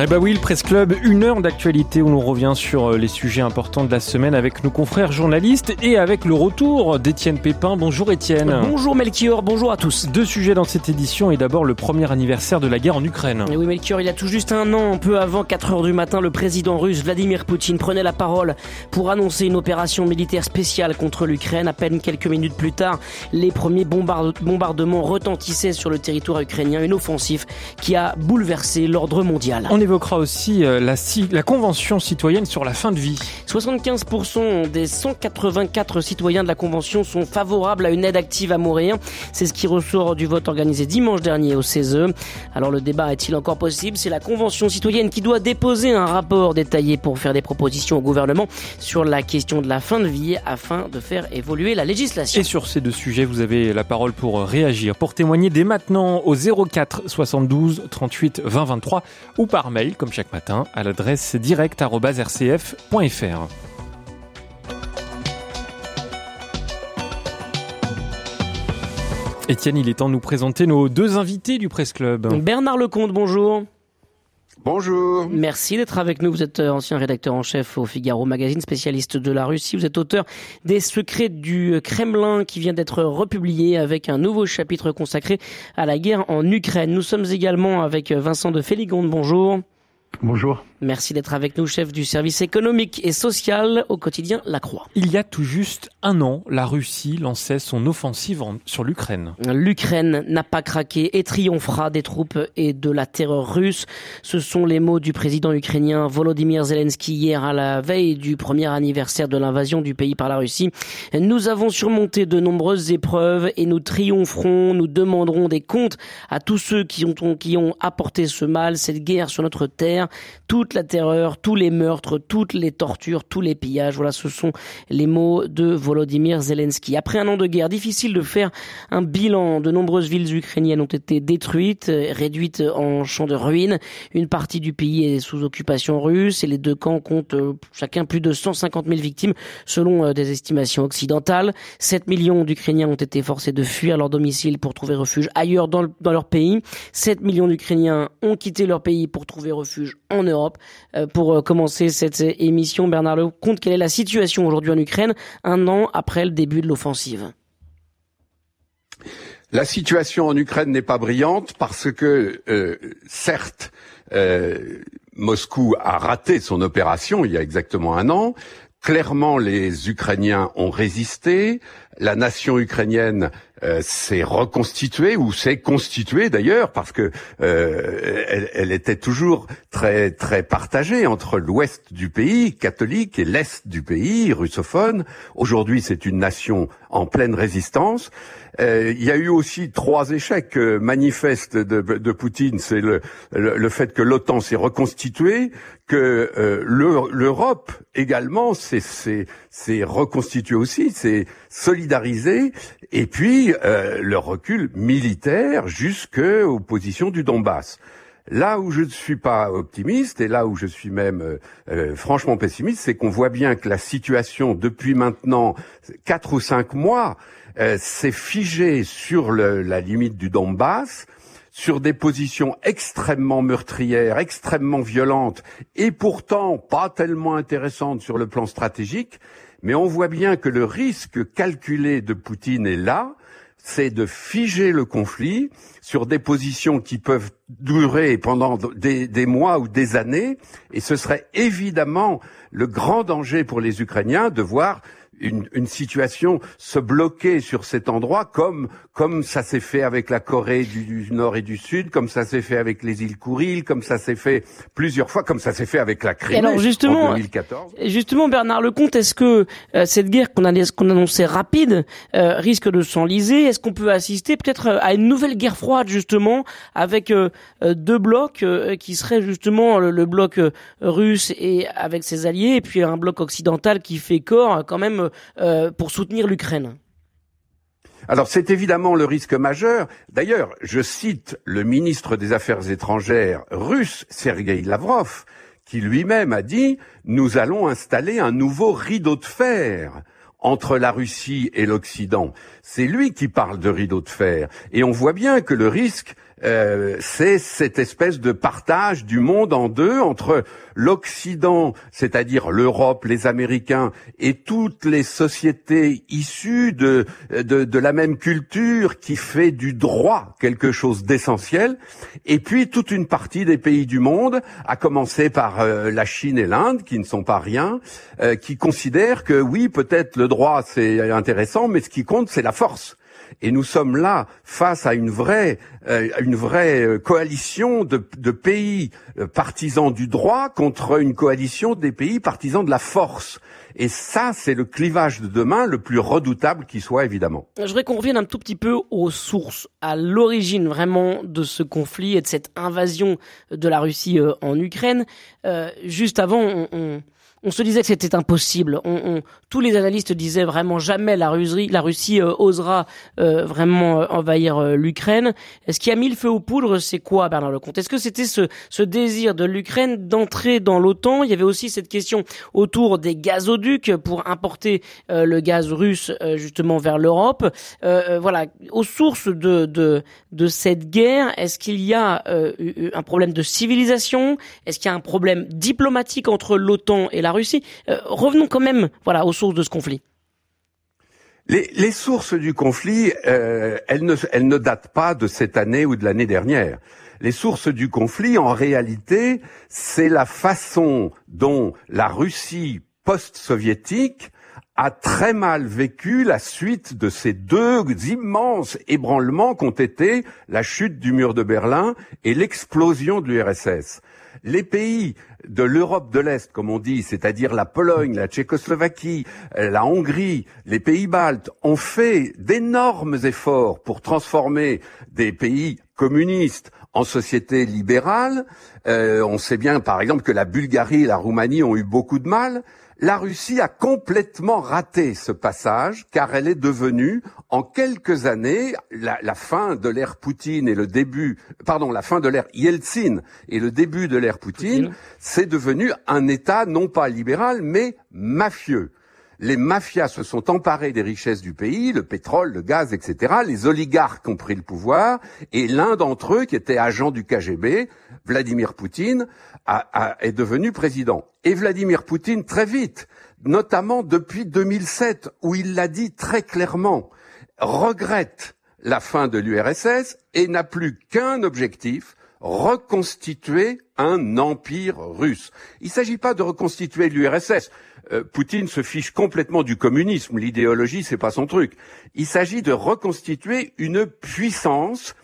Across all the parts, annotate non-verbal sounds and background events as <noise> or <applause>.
Eh bah oui, le Presse Club, une heure d'actualité où l'on revient sur euh, les sujets importants de la semaine avec nos confrères journalistes et avec le retour d'Étienne Pépin. Bonjour Étienne. Bonjour Melchior, bonjour à tous. Deux sujets dans cette édition et d'abord le premier anniversaire de la guerre en Ukraine. Et oui Melchior, il y a tout juste un an, peu avant 4 heures du matin, le président russe Vladimir Poutine prenait la parole pour annoncer une opération militaire spéciale contre l'Ukraine. À peine quelques minutes plus tard, les premiers bombardements retentissaient sur le territoire ukrainien, une offensive qui a bouleversé l'ordre mondial évoquera aussi euh, la, la Convention citoyenne sur la fin de vie. 75% des 184 citoyens de la Convention sont favorables à une aide active à mourir. C'est ce qui ressort du vote organisé dimanche dernier au CESE. Alors le débat est-il encore possible? C'est la Convention citoyenne qui doit déposer un rapport détaillé pour faire des propositions au gouvernement sur la question de la fin de vie afin de faire évoluer la législation. Et sur ces deux sujets, vous avez la parole pour réagir, pour témoigner dès maintenant au 04 72 38 20 23 ou par mail comme chaque matin, à l'adresse direct.rcf.fr. Étienne, il est temps de nous présenter nos deux invités du Presse Club. Bernard Lecomte, bonjour. Bonjour. Merci d'être avec nous. Vous êtes euh, ancien rédacteur en chef au Figaro Magazine, spécialiste de la Russie. Vous êtes auteur des secrets du Kremlin qui vient d'être republié avec un nouveau chapitre consacré à la guerre en Ukraine. Nous sommes également avec Vincent de Féligonde. Bonjour. Bonjour. Merci d'être avec nous, chef du service économique et social au quotidien La Croix. Il y a tout juste un an, la Russie lançait son offensive sur l'Ukraine. L'Ukraine n'a pas craqué et triomphera des troupes et de la terreur russe. Ce sont les mots du président ukrainien Volodymyr Zelensky hier à la veille du premier anniversaire de l'invasion du pays par la Russie. Nous avons surmonté de nombreuses épreuves et nous triompherons, nous demanderons des comptes à tous ceux qui ont, qui ont apporté ce mal, cette guerre sur notre terre. Toute la terreur, tous les meurtres, toutes les tortures, tous les pillages. Voilà, ce sont les mots de Volodymyr Zelensky. Après un an de guerre, difficile de faire un bilan. De nombreuses villes ukrainiennes ont été détruites, réduites en champs de ruines. Une partie du pays est sous occupation russe et les deux camps comptent euh, chacun plus de 150 000 victimes selon euh, des estimations occidentales. 7 millions d'Ukrainiens ont été forcés de fuir leur domicile pour trouver refuge ailleurs dans, dans leur pays. 7 millions d'Ukrainiens ont quitté leur pays pour trouver refuge en Europe. Euh, pour euh, commencer cette émission, Bernard Lecomte, quelle est la situation aujourd'hui en Ukraine, un an après le début de l'offensive? La situation en Ukraine n'est pas brillante parce que, euh, certes, Moscou a raté son opération il y a exactement un an. Clairement, les Ukrainiens ont résisté. La nation ukrainienne euh, s'est reconstituée ou s'est constituée d'ailleurs parce que euh, elle, elle, était toujours très très partagée entre l'ouest du pays catholique et l'est du pays russophone. Aujourd'hui, c'est une nation en pleine résistance. Euh, il y a eu aussi trois échecs euh, manifestes de, de Poutine. C'est le, le, fait que l'OTAN s'est reconstituée, que euh, l'Europe également s'est reconstituée aussi, s'est solidarisée, et puis euh, le recul militaire jusqu'aux positions du Donbass. Là où je ne suis pas optimiste et là où je suis même franchement pessimiste, c'est qu'on voit bien que la situation depuis maintenant quatre ou cinq mois euh, s'est figé sur la limite du Donbass, sur des positions extrêmement meurtrières, extrêmement violentes, et pourtant pas tellement intéressantes sur le plan stratégique, mais on voit bien que le risque calculé de Poutine est là, c'est de figer le conflit sur des positions qui peuvent durer pendant des, des, mois ou des années, et ce serait évidemment le grand danger pour les Ukrainiens de voir une, une, situation se bloquer sur cet endroit comme comme ça s'est fait avec la Corée du, Nord et du Sud, comme ça s'est fait avec les îles Kouril, comme ça s'est fait plusieurs fois, comme ça s'est fait avec la Crimée alors justement, en 2014. Justement, Bernard Lecomte, est-ce que euh, cette guerre qu'on qu'on annonçait rapide euh, risque de s'enliser? Est-ce qu'on peut assister peut-être euh, à une nouvelle guerre froide justement avec deux blocs qui seraient justement le, le bloc russe et avec ses alliés, et puis un bloc occidental qui fait corps quand même euh, pour soutenir l'Ukraine alors c'est évidemment le risque majeur. D'ailleurs, je cite le ministre des Affaires étrangères russe, Sergei Lavrov, qui lui-même a dit nous allons installer un nouveau rideau de fer entre la Russie et l'Occident. C'est lui qui parle de rideau de fer. Et on voit bien que le risque, euh, c'est cette espèce de partage du monde en deux entre l'Occident, c'est-à-dire l'Europe, les Américains et toutes les sociétés issues de, de, la même culture qui fait du droit quelque chose d'essentiel, et puis toute une partie des pays du monde, à commencer par euh, la Chine et l'Inde, qui ne sont pas rien, euh, qui considèrent que oui, peut-être le droit c'est intéressant, mais ce qui compte c'est la force. Et nous sommes là face à une vraie, euh, une vraie euh, coalition de, de pays euh, partisans du droit contre une coalition des pays partisans de la force. Et ça, c'est le clivage de demain le plus redoutable qui soit, évidemment. Je voudrais qu'on revienne un tout petit peu aux sources, à l'origine vraiment de ce conflit et de cette invasion de la Russie en Ukraine. Euh, juste avant, on, on on se disait que c'était impossible. On, tous les analystes disaient vraiment jamais la, Russie, la Russie euh, osera euh, vraiment euh, envahir l'Ukraine. Ce qui a mis le feu aux poudres, c'est quoi, Bernard Lecomte? Est-ce que c'était ce, ce désir de l'Ukraine d'entrer dans l'OTAN? Il y avait aussi cette question autour des gazoducs pour importer le gaz russe justement vers l'Europe. voilà, aux sources de, de, de cette guerre, est-ce qu'il y a un problème de civilisation? Est-ce qu'il y a un problème diplomatique entre l'OTAN et la Russie. Euh, revenons quand même, aux sources de ce conflit. Les, sources du conflit, euh, elles, ne, elles ne datent pas de cette année ou de l'année dernière. Les sources du conflit, en réalité, c'est la façon dont la Russie post-soviétique a très mal vécu la suite de ces deux immenses ébranlements qu'ont été la chute du mur de Berlin et l'explosion de l'URSS les pays de l'Europe de l'Est, comme on dit, c'est-à-dire la Pologne, la Tchécoslovaquie, euh, la Hongrie, les pays baltes, ont fait d'énormes efforts pour transformer des pays communistes en sociétés libérales. Euh, on sait bien, par exemple, que la Bulgarie et la Roumanie ont eu beaucoup de mal. La Russie a complètement raté ce passage car elle est devenue, en quelques années, la, fin de l'ère Poutine et le début, pardon, la fin de l'ère Yeltsin et le début de l'ère Poutine, c'est devenu un État non pas libéral mais mafieux les mafias se sont emparées des richesses du pays, le pétrole, le gaz, etc. Les oligarques ont pris le pouvoir et l'un d'entre eux, qui était agent du KGB, Vladimir Poutine, est devenu président. Et Vladimir Poutine, très vite, notamment depuis 2007, où il l'a dit très clairement, regrette la fin de l'URSS et n'a plus qu'un objectif, reconstituer un empire russe. Il ne s'agit pas de reconstituer l'URSS. Euh, Poutine se fiche complètement du communisme. L'idéologie, c'est pas son truc. Il s'agit de reconstituer une puissance.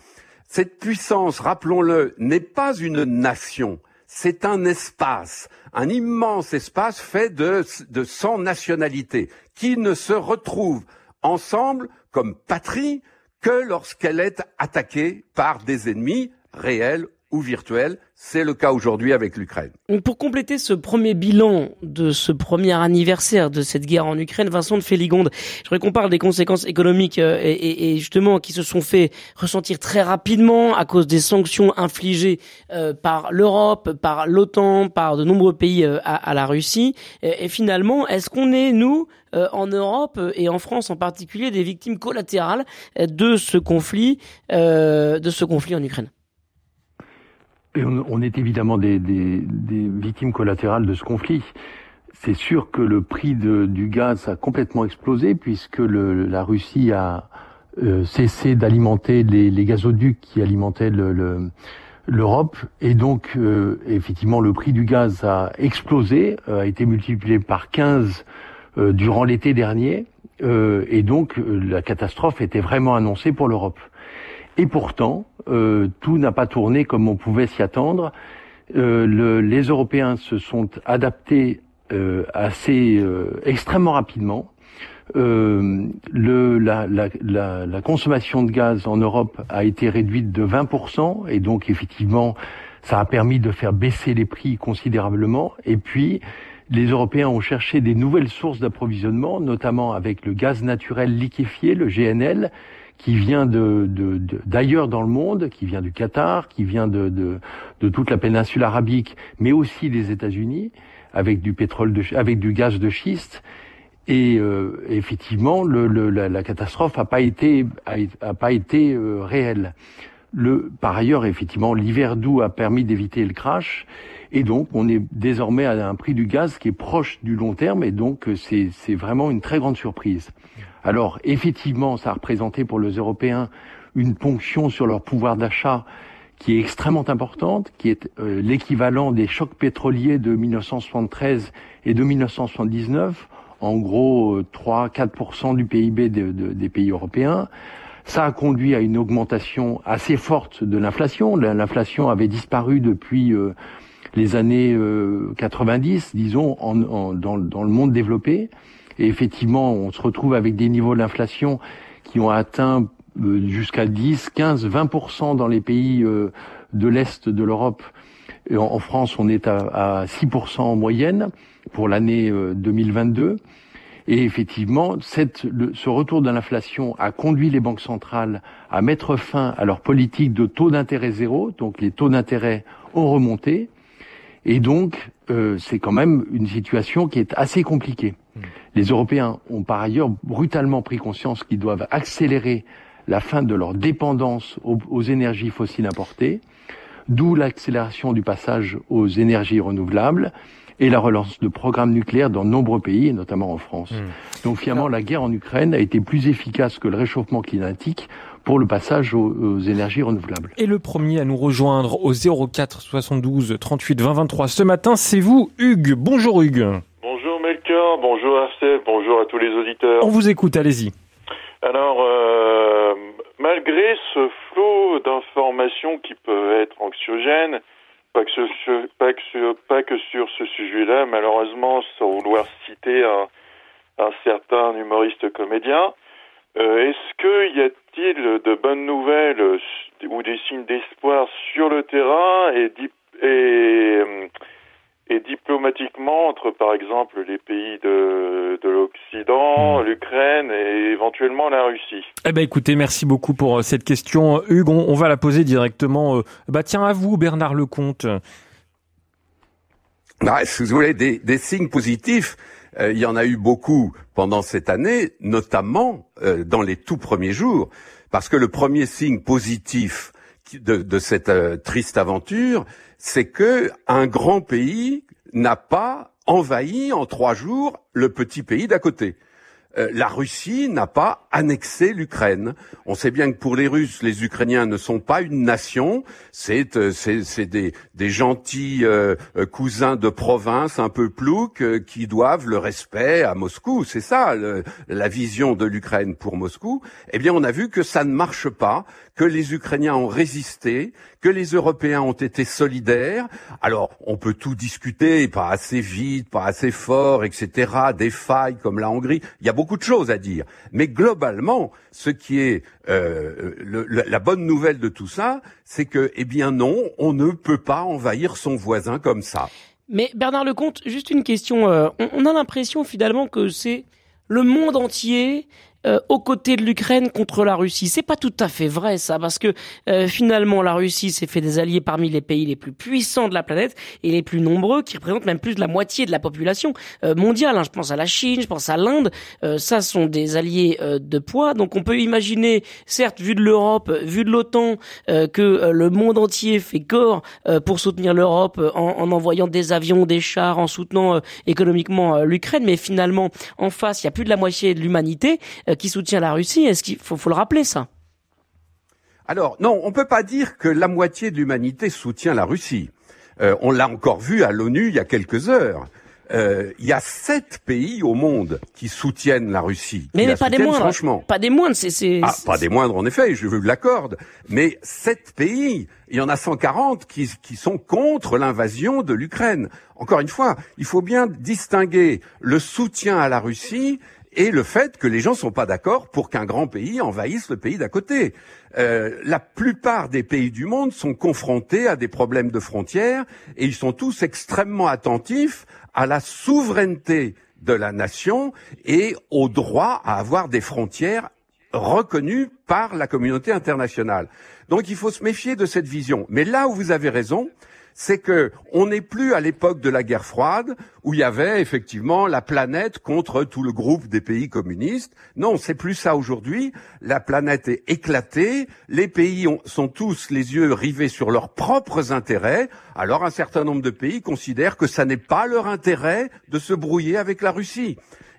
Cette puissance, rappelons-le, n'est pas une nation. C'est un espace, un immense espace fait de, de 100 nationalités qui ne se retrouvent ensemble comme patrie que lorsqu'elle est attaquée par des ennemis réels ou virtuels. C'est le cas aujourd'hui avec l'Ukraine. Pour compléter ce premier bilan de ce premier anniversaire de cette guerre en Ukraine, Vincent de Féligonde, je voudrais qu'on parle des conséquences économiques euh, et, justement qui se sont fait ressentir très rapidement à cause des sanctions infligées euh, par l'Europe, par l'OTAN, par de nombreux pays euh, à, la Russie. Et, finalement, est-ce qu'on est, nous, en Europe et en France en particulier, des victimes collatérales de ce conflit, de ce conflit en Ukraine? On, est évidemment des, victimes collatérales de ce conflit. C'est sûr que le prix du gaz a complètement explosé puisque la Russie a euh, cessé d'alimenter les, gazoducs qui alimentaient l'Europe et donc euh, effectivement le prix du gaz a explosé, euh, a été multiplié par 15 durant l'été dernier et donc la catastrophe était vraiment annoncée pour l'Europe. Et pourtant, euh, tout n'a pas tourné comme on pouvait s'y attendre. Euh, le, les Européens se sont adaptés euh, assez extrêmement rapidement. La, la, consommation de gaz en Europe a été réduite de 20% et donc effectivement ça a permis de faire baisser les prix considérablement. Et puis les Européens ont cherché des nouvelles sources d'approvisionnement, notamment avec le gaz naturel liquéfié, le GNL, qui vient de d'ailleurs dans le monde, qui vient du Qatar, qui vient de, de, de toute la péninsule arabique, mais aussi des États-Unis, avec du pétrole, de, avec du gaz de schiste. Et euh, effectivement, le, le, la, catastrophe n'a pas été a, pas été euh, réelle. Le, par ailleurs, effectivement, l'hiver doux a permis d'éviter le crash. Et donc, on est désormais à un prix du gaz qui est proche du long terme. Et donc, c'est vraiment une très grande surprise. Alors, effectivement, ça a représenté pour les Européens une ponction sur leur pouvoir d'achat qui est extrêmement importante, qui est euh, l'équivalent des chocs pétroliers de 1973 et de 1979 en gros 3-4% euh, du PIB des pays européens. Ça a conduit à une augmentation assez forte de l'inflation. L'inflation avait disparu depuis euh, les années 90, euh, disons, en, dans, dans, le monde développé. Et effectivement, on se retrouve avec des niveaux d'inflation qui ont atteint jusqu'à 10, 15, 20% dans les pays de l'Est de l'Europe. En France, on est à, à 6% en moyenne pour l'année 2022. Euh, Et effectivement, cette, ce retour de l'inflation a conduit les banques centrales à mettre fin à leur politique de taux d'intérêt zéro. Donc les taux d'intérêt ont remonté. Et donc, euh, c'est quand même une situation qui est assez compliquée. Mmh. Les Européens ont par ailleurs brutalement pris conscience qu'ils doivent accélérer la fin de leur dépendance aux, aux énergies fossiles importées, d'où l'accélération du passage aux énergies renouvelables et la relance de programmes nucléaires dans de nombreux pays, et notamment en France. Mmh. Donc finalement, la guerre en Ukraine a été plus efficace que le réchauffement climatique pour le passage aux, aux, énergies renouvelables. Et le premier à nous rejoindre au 04 72 38 20 23 ce matin, c'est vous, Hugues. Bonjour Hugues. Bonjour Melchior, bonjour Arcel, bonjour à tous les auditeurs. On vous écoute, allez-y. Alors, euh, malgré ce flot d'informations qui peuvent être anxiogènes, pas que, sur, pas, que sur, pas que sur ce sujet-là, malheureusement, sans vouloir citer un, un certain humoriste comédien. Euh, Est-ce qu'il y a-t-il de bonnes nouvelles ou des signes d'espoir sur le terrain et, et, et diplomatiquement entre, par exemple, les pays de, de l'Occident, mmh. l'Ukraine et éventuellement la Russie? Eh ben, écoutez, merci beaucoup pour euh, cette question, Hugues. On, on va la poser directement. Euh, bah, tiens, à vous, Bernard Lecomte. Bah, si vous voulez, des, des signes positifs, euh, il y en a eu beaucoup pendant cette année, notamment euh, dans les tout premiers jours, parce que le premier signe positif de, cette euh, triste aventure, c'est que un grand pays n'a pas envahi en trois jours le petit pays d'à côté. Euh, la Russie n'a pas annexé l'Ukraine. On sait bien que pour les Russes, les Ukrainiens ne sont pas une nation, c'est euh, des, des gentils euh, cousins de province un peu ploucs qui doivent le respect à Moscou. C'est ça la vision de l'Ukraine pour Moscou. Eh bien, on a vu que ça ne marche pas, que les Ukrainiens ont résisté, que les Européens ont été solidaires. Alors, on peut tout discuter, pas assez vite, pas assez fort, etc. Des failles comme la Hongrie. Il y a beaucoup de choses à dire. Mais globalement, ce qui est euh, la bonne nouvelle de tout ça, c'est que, eh bien non, on ne peut pas envahir son voisin comme ça. Mais Bernard Lecomte, juste une question. Euh, on a l'impression finalement que c'est le monde entier euh, aux côtés de l'Ukraine contre la Russie. C'est pas tout à fait vrai ça, parce que euh, finalement la Russie s'est fait des alliés parmi les pays les plus puissants de la planète et les plus nombreux, qui représentent même plus de la moitié de la population euh, mondiale. Hein. Je pense à la Chine, je pense à l'Inde. Euh, ça sont des alliés euh, de poids. Donc on peut imaginer, certes, vu de l'Europe, vu de l'OTAN, que le monde entier fait corps pour soutenir l'Europe en, en, envoyant des avions, des chars, en soutenant économiquement l'Ukraine. Mais finalement, en face, il y a plus de la moitié de l'humanité qui soutient la Russie. Est-ce qu'il faut, faut le rappeler ça? Alors non, on peut pas dire que la moitié de l'humanité soutient la Russie. Euh, on l'a encore vu à l'ONU il y a quelques heures. Euh, il y a sept pays au monde qui soutiennent la Russie. Mais, mais pas des moindres. Franchement. Pas des moindres, c'est. c'est ah, pas des moindres en effet. Je veux l'accorde. Mais sept pays, il y en a 140 qui, qui sont contre l'invasion de l'Ukraine. Encore une fois, il faut bien distinguer le soutien à la Russie et le fait que les gens sont pas d'accord pour qu'un grand pays envahisse le pays d'à côté. Euh, la plupart des pays du monde sont confrontés à des problèmes de frontières et ils sont tous extrêmement attentifs à la souveraineté de la nation et au droit à avoir des frontières reconnu par la communauté internationale. Donc il faut se méfier de cette vision. Mais là où vous avez raison, c'est que on n'est plus à l'époque de la guerre froide où il y avait effectivement la planète contre tout le groupe des pays communistes. Non, c'est plus ça aujourd'hui. La planète est éclatée. Les pays sont tous les yeux rivés sur leurs propres intérêts. Alors un certain nombre de pays considèrent que ça n'est pas leur intérêt de se brouiller avec la Russie.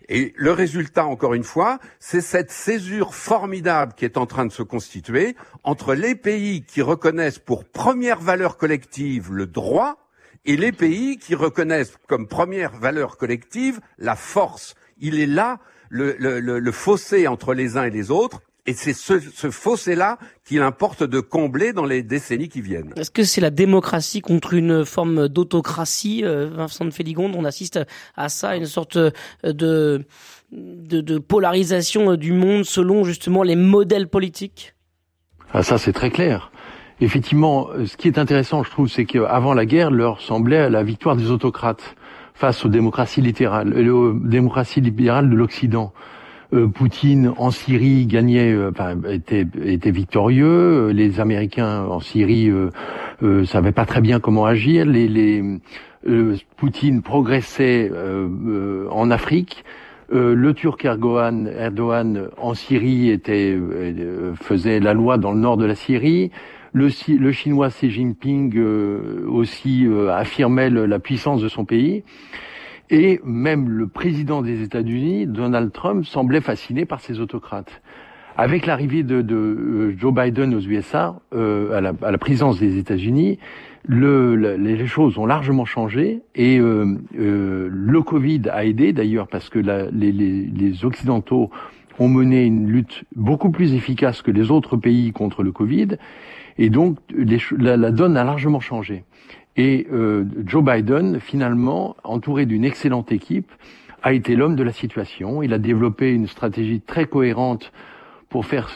Et le résultat, encore une fois, c'est cette césure formidable qui est en train de se constituer entre les pays qui reconnaissent pour première valeur collective le droit et les pays qui reconnaissent comme première valeur collective la force. Il est là le, le fossé entre les uns et les autres et c'est ce, ce fossé-là qu'il importe de combler dans les décennies qui viennent. Est-ce que c'est la démocratie contre une forme d'autocratie, euh, Vincent de Féligonde? On assiste à ça, une sorte de, de, de polarisation du monde selon justement les modèles politiques? Ah, Ça, c'est très clair. Effectivement, ce qui est intéressant, je trouve, c'est qu'avant la guerre, leur semblait la victoire des autocrates face aux démocraties littérales, euh, aux démocraties libérales de l'Occident. Euh, Poutine en Syrie gagnait, euh, était, victorieux. Euh, les Américains en Syrie euh, savaient pas très bien comment agir. Les, Poutine progressait en Afrique. le Turc Erdogan, en Syrie faisait la loi dans le nord de la Syrie. Le Chinois Xi Jinping aussi affirmait la puissance de son pays. Et même le président des États-Unis, Donald Trump, semblait fasciné par ces autocrates. Avec l'arrivée de, euh, Joe Biden aux USA, euh, à, la, à, la, présidence des États-Unis, le, les choses ont largement changé et euh, euh, le Covid a aidé d'ailleurs parce que les, Occidentaux ont mené une lutte beaucoup plus efficace que les autres pays contre le Covid et donc la donne a largement changé. Et euh, Joe Biden, finalement, entouré d'une excellente équipe, a été l'homme de la situation. Il a développé une stratégie très cohérente pour faire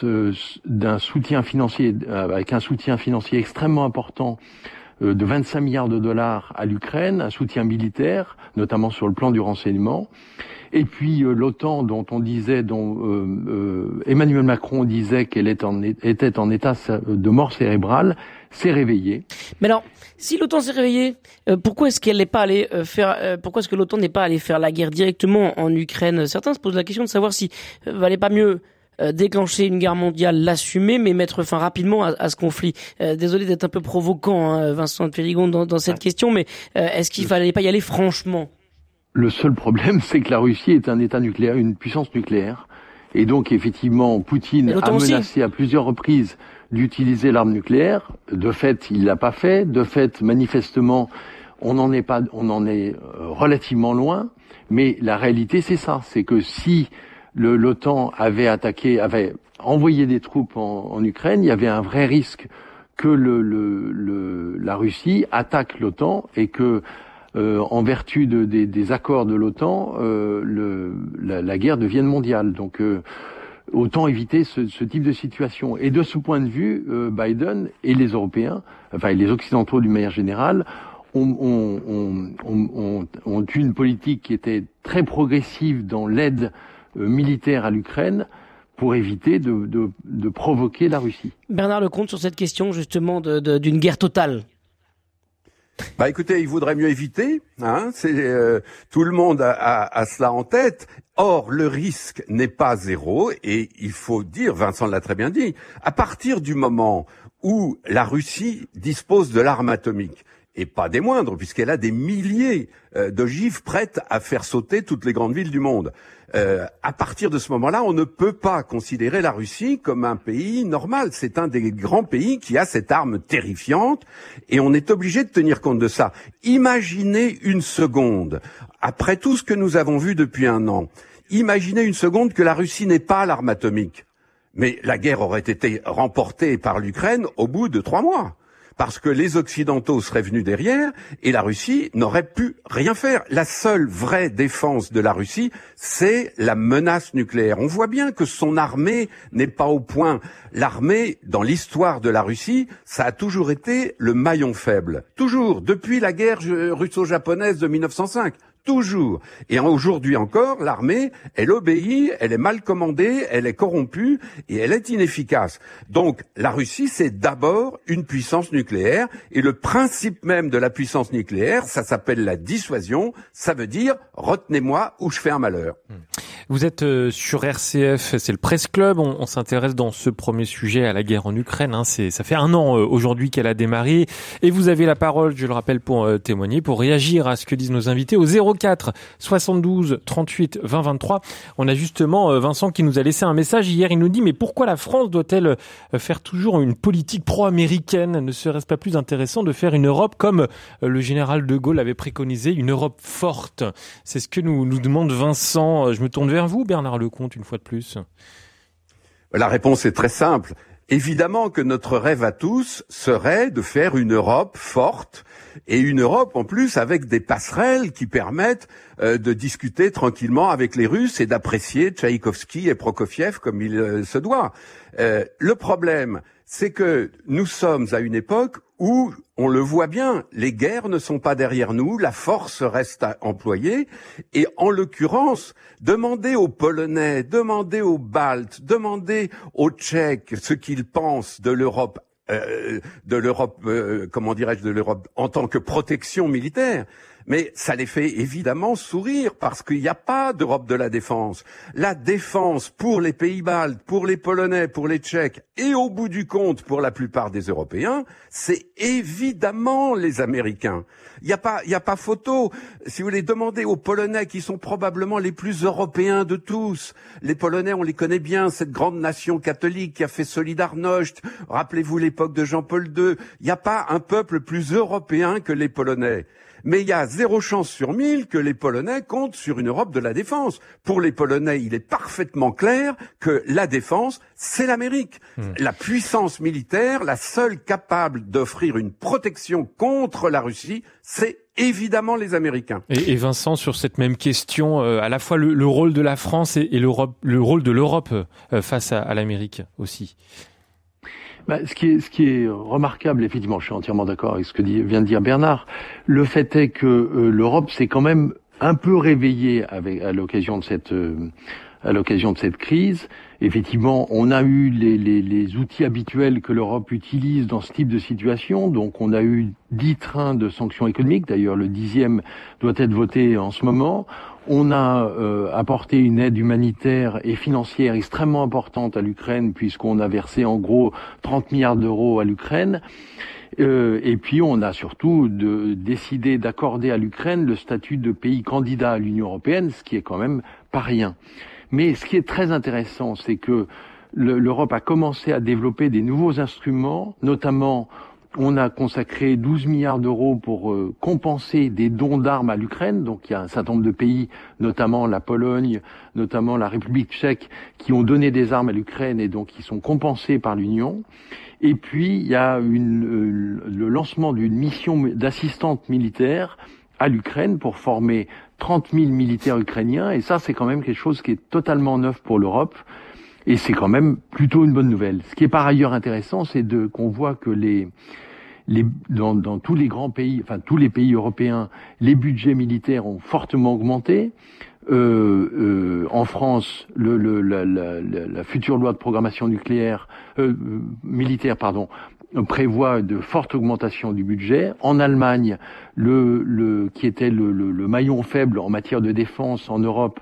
d'un soutien financier, euh, avec un soutien financier extrêmement important de 25 milliards de dollars à l'Ukraine, un soutien militaire, notamment sur le plan du renseignement. Et puis euh, l'OTAN, dont on disait, dont Emmanuel Macron disait qu'elle était en, état de mort cérébrale, s'est réveillée. Mais alors, si l'OTAN s'est réveillée, euh, pourquoi est-ce qu'elle n'est pas allée euh, faire euh, Pourquoi est-ce que l'OTAN n'est pas allée faire la guerre directement en Ukraine? Certains se posent la question de savoir si valait pas mieux déclencher une guerre mondiale, l'assumer, mais mettre fin rapidement à, ce conflit. désolé d'être un peu provoquant, hein, Vincent de Périgon, dans, dans cette question, mais est-ce qu'il fallait pas y aller franchement? Le seul problème, <laughs> c'est que la Russie est un État nucléaire, une puissance nucléaire, et donc effectivement, Poutine a menacé à plusieurs reprises d'utiliser l'arme nucléaire. De fait, il l'a pas fait. De fait, manifestement, on en est pas, on en est euh, relativement loin. Mais la réalité, c'est ça, c'est que si l'OTAN avait attaqué, avait envoyé des troupes en, Ukraine, il y avait un vrai risque que le, le, la Russie attaque l'OTAN et que, euh, en vertu de, des, accords de l'OTAN, euh, la, la, guerre devienne mondiale. Donc autant éviter ce, ce, type de situation. Et de ce point de vue, euh, Biden et les Européens, enfin les Occidentaux d'une manière générale, ont, ont, ont, ont, une politique qui était très progressive dans l'aide euh, militaire à l'Ukraine pour éviter de, de, de, provoquer la Russie. Bernard Lecomte, sur cette question justement d'une guerre totale. Bah écoutez, il vaudrait mieux éviter. Hein, c'est euh, tout le monde a, a, cela en tête. Or, le risque n'est pas zéro, et il faut dire, Vincent l'a très bien dit, à partir du moment où la Russie dispose de l'arme atomique, et pas des moindres, puisqu'elle a des milliers euh, d'ogives prêtes à faire sauter toutes les grandes villes du monde. Euh, à partir de ce moment-là, on ne peut pas considérer la Russie comme un pays normal. C'est un des grands pays qui a cette arme terrifiante, et on est obligé de tenir compte de ça. Imaginez une seconde, après tout ce que nous avons vu depuis un an, imaginez une seconde que la Russie n'ait pas l'arme atomique. Mais la guerre aurait été remportée par l'Ukraine au bout de trois mois parce que les Occidentaux seraient venus derrière et la Russie n'aurait pu rien faire. La seule vraie défense de la Russie, c'est la menace nucléaire. On voit bien que son armée n'est pas au point. L'armée, dans l'histoire de la Russie, ça a toujours été le maillon faible. Toujours, depuis la guerre russo-japonaise de 1905. Toujours. Et aujourd'hui encore, l'armée, elle obéit, elle est mal commandée, elle est corrompue et elle est inefficace. Donc la Russie, c'est d'abord une puissance nucléaire et le principe même de la puissance nucléaire, ça s'appelle la dissuasion, ça veut dire retenez-moi ou je fais un malheur. Vous êtes euh, sur RCF, c'est le Presse Club, on, s'intéresse dans ce premier sujet à la guerre en Ukraine, hein. c'est, ça fait un an euh, aujourd'hui qu'elle a démarré et vous avez la parole, je le rappelle, pour euh, témoigner, pour réagir à ce que disent nos invités au 04 72 38 20 23. On a justement Vincent qui nous a laissé un message hier, il nous dit mais pourquoi la France doit-elle faire toujours une politique pro-américaine? Ne serait-ce pas plus intéressant de faire une Europe comme le général de Gaulle avait préconisé, une Europe forte? C'est ce que nous, nous demande Vincent. Je me tourne vers vous, Bernard Lecomte, une fois de plus. La réponse est très simple. Évidemment que notre rêve à tous serait de faire une Europe forte et une Europe en plus avec des passerelles qui permettent euh, de discuter tranquillement avec les Russes et d'apprécier Tchaïkovski et Prokofiev comme il euh, se doit. Euh, le problème, c'est que nous sommes à une époque où, on le voit bien, les guerres ne sont pas derrière nous, la force reste à employer, et en l'occurrence, demandez aux Polonais, demandez aux Baltes, demandez aux Tchèques ce qu'ils pensent de l'Europe euh, de l'Europe, euh, comment dirais-je, de l'Europe en tant que protection militaire mais ça les fait évidemment sourire parce qu'il n'y a pas d'Europe de la défense. La défense pour les pays baltes, pour les Polonais, pour les Tchèques et au bout du compte pour la plupart des Européens, c'est évidemment les Américains. Il n'y a pas, a pas photo. Si vous les demandez aux Polonais qui sont probablement les plus européens de tous, les Polonais, on les connaît bien, cette grande nation catholique qui a fait Solidarność. Rappelez-vous l'époque de Jean-Paul II. Il n'y a pas un peuple plus européen que les Polonais mais il y a zéro chance sur mille que les Polonais comptent sur une Europe de la défense. Pour les Polonais, il est parfaitement clair que la défense, c'est l'Amérique. Hmm. La puissance militaire, la seule capable d'offrir une protection contre la Russie, c'est évidemment les Américains. Et, Vincent, sur cette même question, euh, à la fois le, rôle de la France et, le rôle de l'Europe euh, face à l'Amérique aussi. Bah, ce, qui est, est remarquable, effectivement, je suis entièrement d'accord avec ce que vient de dire Bernard. Le fait est que euh, l'Europe s'est quand même un peu réveillée avec, à l'occasion de cette euh, à l'occasion de cette crise. Effectivement, on a eu les outils habituels que l'Europe utilise dans ce type de situation. Donc, on a eu dix trains de sanctions économiques. D'ailleurs, le dixième doit être voté en ce moment. On a euh, apporté une aide humanitaire et financière extrêmement importante à l'Ukraine, puisqu'on a versé en gros 30 milliards d'euros à l'Ukraine. Euh, et puis on a surtout décidé d'accorder à l'Ukraine le statut de pays candidat à l'Union européenne, ce qui est quand même pas rien. Mais ce qui est très intéressant, c'est que l'Europe a commencé à développer des nouveaux instruments, notamment on a consacré 12 milliards d'euros pour euh, compenser des dons d'armes à l'Ukraine. Donc il y a un certain nombre de pays, notamment la Pologne, notamment la République tchèque, qui ont donné des armes à l'Ukraine et donc qui sont compensés par l'Union. Et puis il y a euh, le lancement d'une mission d'assistante militaire à l'Ukraine pour former 30 000 militaires ukrainiens. Et ça, c'est quand même quelque chose qui est totalement neuf pour l'Europe. Et c'est quand même plutôt une bonne nouvelle. Ce qui est par ailleurs intéressant, c'est de qu'on voit que les, les dans, dans, tous les grands pays, enfin tous les pays européens, les budgets militaires ont fortement augmenté. Euh, euh, en France, le, le, la, la, la, future loi de programmation nucléaire euh, militaire, pardon, prévoit de fortes augmentations du budget. En Allemagne, le, le qui était le, le, maillon faible en matière de défense en Europe,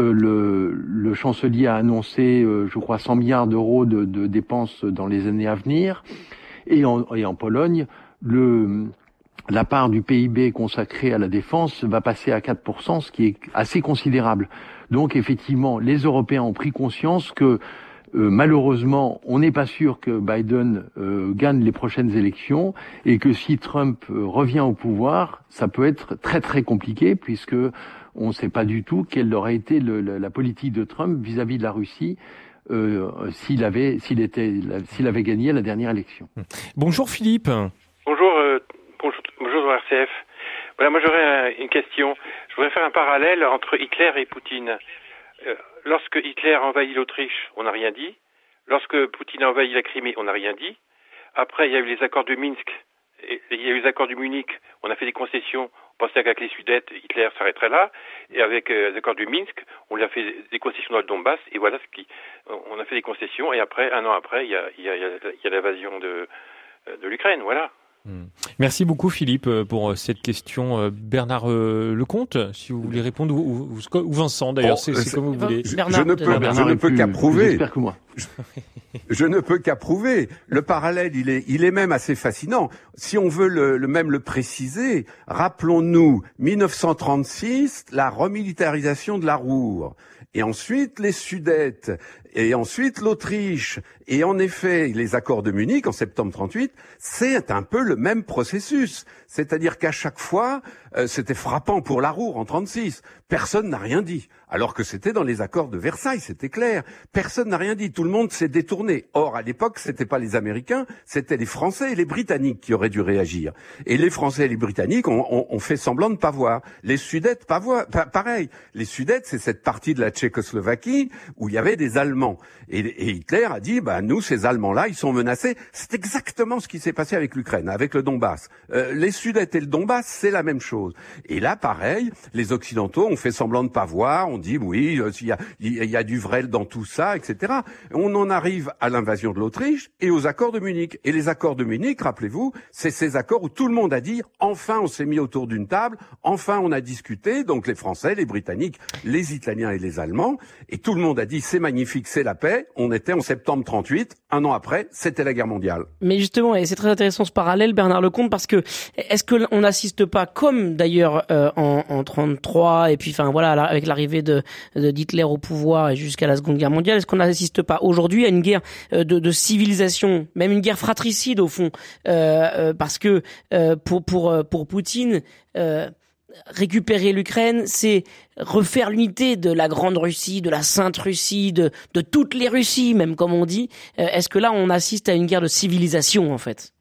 le, le, chancelier a annoncé, euh, je crois, 100 milliards d'euros de, de, dépenses dans les années à venir. Et en, et en Pologne, le, la part du PIB consacrée à la défense va passer à 4%, ce qui est assez considérable. Donc effectivement, les Européens ont pris conscience que euh, malheureusement, on n'est pas sûr que Biden euh, gagne les prochaines élections et que si Trump euh, revient au pouvoir, ça peut être très très compliqué puisque on ne sait pas du tout quelle aurait été le, la, politique de Trump vis-à-vis de la Russie. s'il avait s'il était s'il avait gagné la dernière élection. Bonjour Philippe. Bonjour bonjour, bonjour RCF. Voilà, moi j'aurais une question. Je voudrais faire un parallèle entre Hitler et Poutine lorsque Hitler a envahi l'Autriche, on n'a rien dit. Lorsque Poutine a envahi la Crimée, on n'a rien dit. Après, il y a eu les accords de Minsk il y a eu les accords du Munich, on a fait des concessions, on pensait qu'avec les Sudètes, Hitler s'arrêterait là, et avec euh, les accords du Minsk, on lui a fait des concessions dans le Donbass, et voilà ce qui, on a fait des concessions, et après, un an après, il y a, il y a, a l'invasion de, de l'Ukraine, voilà. Hmm. Merci beaucoup Philippe euh, pour euh, cette question. Euh, Bernard Lecomte, si vous voulez répondre, ou, Vincent d'ailleurs, c'est comme vous voulez. Je, ne peux, je ne peux qu'approuver. Je, ne peux qu'approuver. Le parallèle, il est, il est même assez fascinant. Si on veut le, le même le préciser, rappelons-nous 1936, la remilitarisation de la Roure et ensuite les Sudètes, et ensuite l'Autriche. Et en effet, les accords de Munich en septembre 38, c'est un peu le même processus. C'est-à-dire qu'à chaque fois, euh, c'était frappant pour la Roure en 36. Personne n'a rien dit. Alors que c'était dans les accords de Versailles, c'était clair. Personne n'a rien dit. Tout le monde s'est détourné. Or, à l'époque, c'était pas les Américains, c'était les Français et les Britanniques qui auraient dû réagir. Et les Français et les Britanniques ont, fait semblant de pas voir. Les Sudètes, pas voir. pareil. Les Sudètes, c'est cette partie de la Tchécoslovaquie où il y avait des Allemands. Et, Hitler a dit, bah nous, ces Allemands-là, ils sont menacés. C'est exactement ce qui s'est passé avec l'Ukraine, avec le Donbass. Euh, les Sudètes et le Donbass, c'est la même chose. Et là, pareil, les Occidentaux ont fait semblant de pas voir. On dit oui, euh, il y a, il y a du vrai dans tout ça, etc. On en arrive à l'invasion de l'Autriche et aux accords de Munich. Et les accords de Munich, rappelez-vous, c'est ces accords où tout le monde a dit enfin on s'est mis autour d'une table, enfin on a discuté, donc les Français, les Britanniques, les Italiens et les Allemands, et tout le monde a dit c'est magnifique, c'est la paix. On était en septembre 38, un an après, c'était la guerre mondiale. Mais justement, et c'est très intéressant ce parallèle, Bernard Lecomte, parce que est-ce qu'on n'assiste pas, comme d'ailleurs euh, en, en 33 et puis enfin voilà avec l'arrivée de d'Hitler au pouvoir et jusqu'à la Seconde Guerre mondiale, est-ce qu'on n'assiste pas aujourd'hui à une guerre euh, de, de, civilisation, même une guerre fratricide au fond, euh, euh parce que euh, pour pour pour Poutine récupérer l'Ukraine, c'est refaire l'unité de la grande Russie, de la Sainte Russie, de, toutes les Russies, même comme on dit. Est-ce que là, on assiste à une guerre de civilisation, en fait?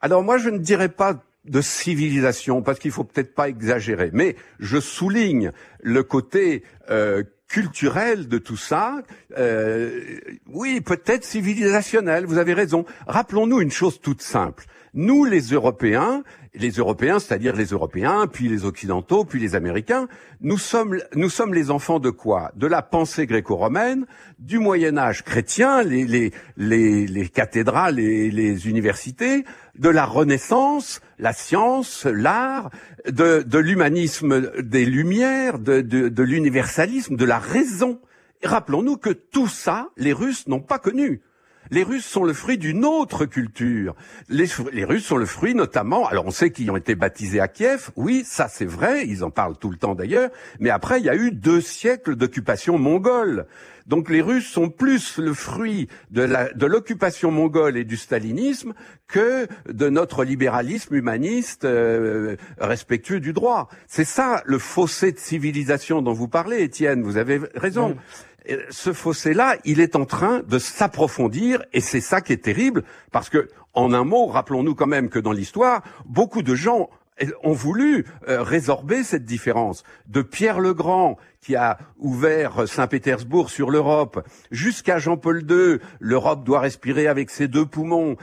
Alors moi, je ne dirais pas de civilisation, parce qu'il faut peut-être pas exagérer. Mais je souligne le côté euh, culturel de tout ça. Euh, oui, peut-être civilisationnel. Vous avez raison. Rappelons-nous une chose toute simple. Nous, les Européens, les Européens, c'est-à-dire les Européens, puis les Occidentaux, puis les Américains, nous sommes, nous sommes les enfants de quoi? De la pensée gréco-romaine, du Moyen Âge chrétien, les, les, les, les cathédrales et les universités, de la Renaissance, la science, l'art, de, de l'humanisme des Lumières, de, de, de l'universalisme, de la raison. Rappelons-nous que tout ça, les Russes n'ont pas connu. Les Russes sont le fruit d'une autre culture. Les, Russes sont le fruit notamment, alors on sait qu'ils ont été baptisés à Kiev, oui, ça c'est vrai, ils en parlent tout le temps d'ailleurs, mais après il y a eu deux siècles d'occupation mongole. Donc les Russes sont plus le fruit de l'occupation mongole et du stalinisme que de notre libéralisme humaniste euh, respectueux du droit. C'est ça le fossé de civilisation dont vous parlez, Étienne, vous avez raison ce fossé-là, il est en train de s'approfondir et c'est ça qui est terrible parce que, en un mot, rappelons-nous quand même que dans l'histoire, beaucoup de gens ont voulu euh, résorber cette différence. De Pierre le Grand, qui a ouvert Saint-Pétersbourg sur l'Europe, jusqu'à Jean-Paul II, l'Europe doit respirer avec ses deux poumons.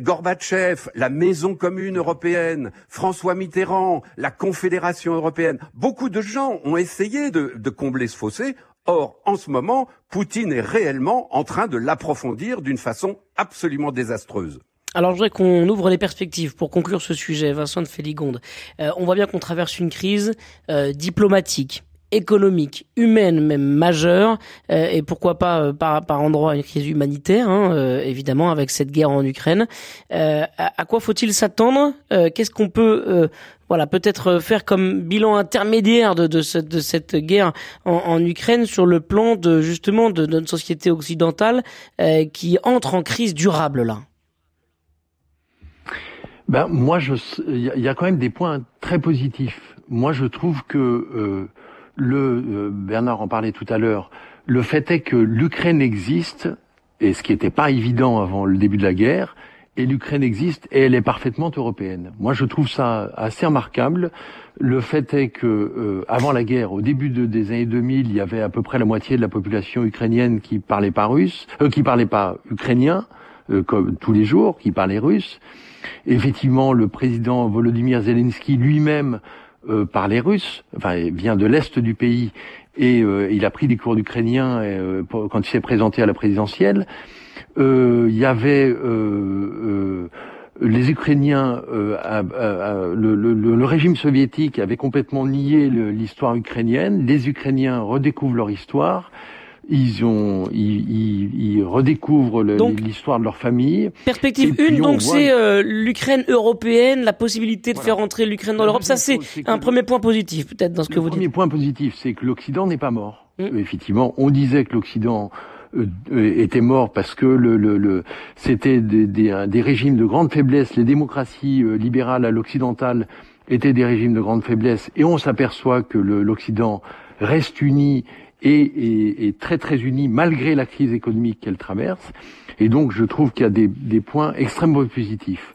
Gorbatchev, la Maison commune européenne, François Mitterrand, la Confédération européenne. Beaucoup de gens ont essayé de, de combler ce fossé Or, en ce moment, Poutine est réellement en train de l'approfondir d'une façon absolument désastreuse. Alors je voudrais qu'on ouvre les perspectives pour conclure ce sujet, Vincent de Féligonde. Euh, on voit bien qu'on traverse une crise euh, diplomatique, économique, humaine même majeure, euh, et pourquoi pas par, par endroit une crise humanitaire, hein, évidemment avec cette guerre en Ukraine. À, à, quoi faut-il s'attendre? Qu'est-ce qu'on peut voilà, peut-être faire comme bilan intermédiaire de, de, de cette guerre en, en, Ukraine sur le plan de justement de, notre société occidentale euh, qui entre en crise durable là? Ben moi, il y, a quand même des points très positifs. Moi, je trouve que euh, le euh, Bernard en parlait tout à l'heure. Le fait est que l'Ukraine existe, et ce qui n'était pas évident avant le début de la guerre, et l'Ukraine existe et elle est parfaitement européenne. Moi, je trouve ça assez remarquable. Le fait est que euh, avant la guerre, au début des années 2000, il y avait à peu près la moitié de la population ukrainienne qui parlait pas russe, euh, qui parlait pas ukrainien. comme tous les jours, qui parlait russe. Effectivement, le président Volodymyr Zelensky lui-même parlait russe, enfin vient de l'est du pays et il a pris des cours d'ukrainien quand il s'est présenté à la présidentielle. Il y avait les Ukrainiens, euh, le, régime soviétique avait complètement nié l'histoire ukrainienne. Les Ukrainiens redécouvrent leur histoire. Ils ont, ils, redécouvrent l'histoire de leur famille. Perspective 1, donc c'est euh, l'Ukraine européenne, la possibilité de faire entrer l'Ukraine dans l'Europe. Ça, c'est un premier point positif, peut-être dans ce que vous dites. Le premier point positif, c'est que l'Occident n'est pas mort. Mmh. Effectivement, on disait que l'Occident euh, étaient morts parce que le, le, le c'était des, des, des, régimes de grande faiblesse. Les démocraties euh, libérales à l'occidental étaient des régimes de grande faiblesse, et on s'aperçoit que l'Occident reste uni et, et, et, très très uni malgré la crise économique qu'elle traverse. Et donc je trouve qu'il y a des, des, points extrêmement positifs.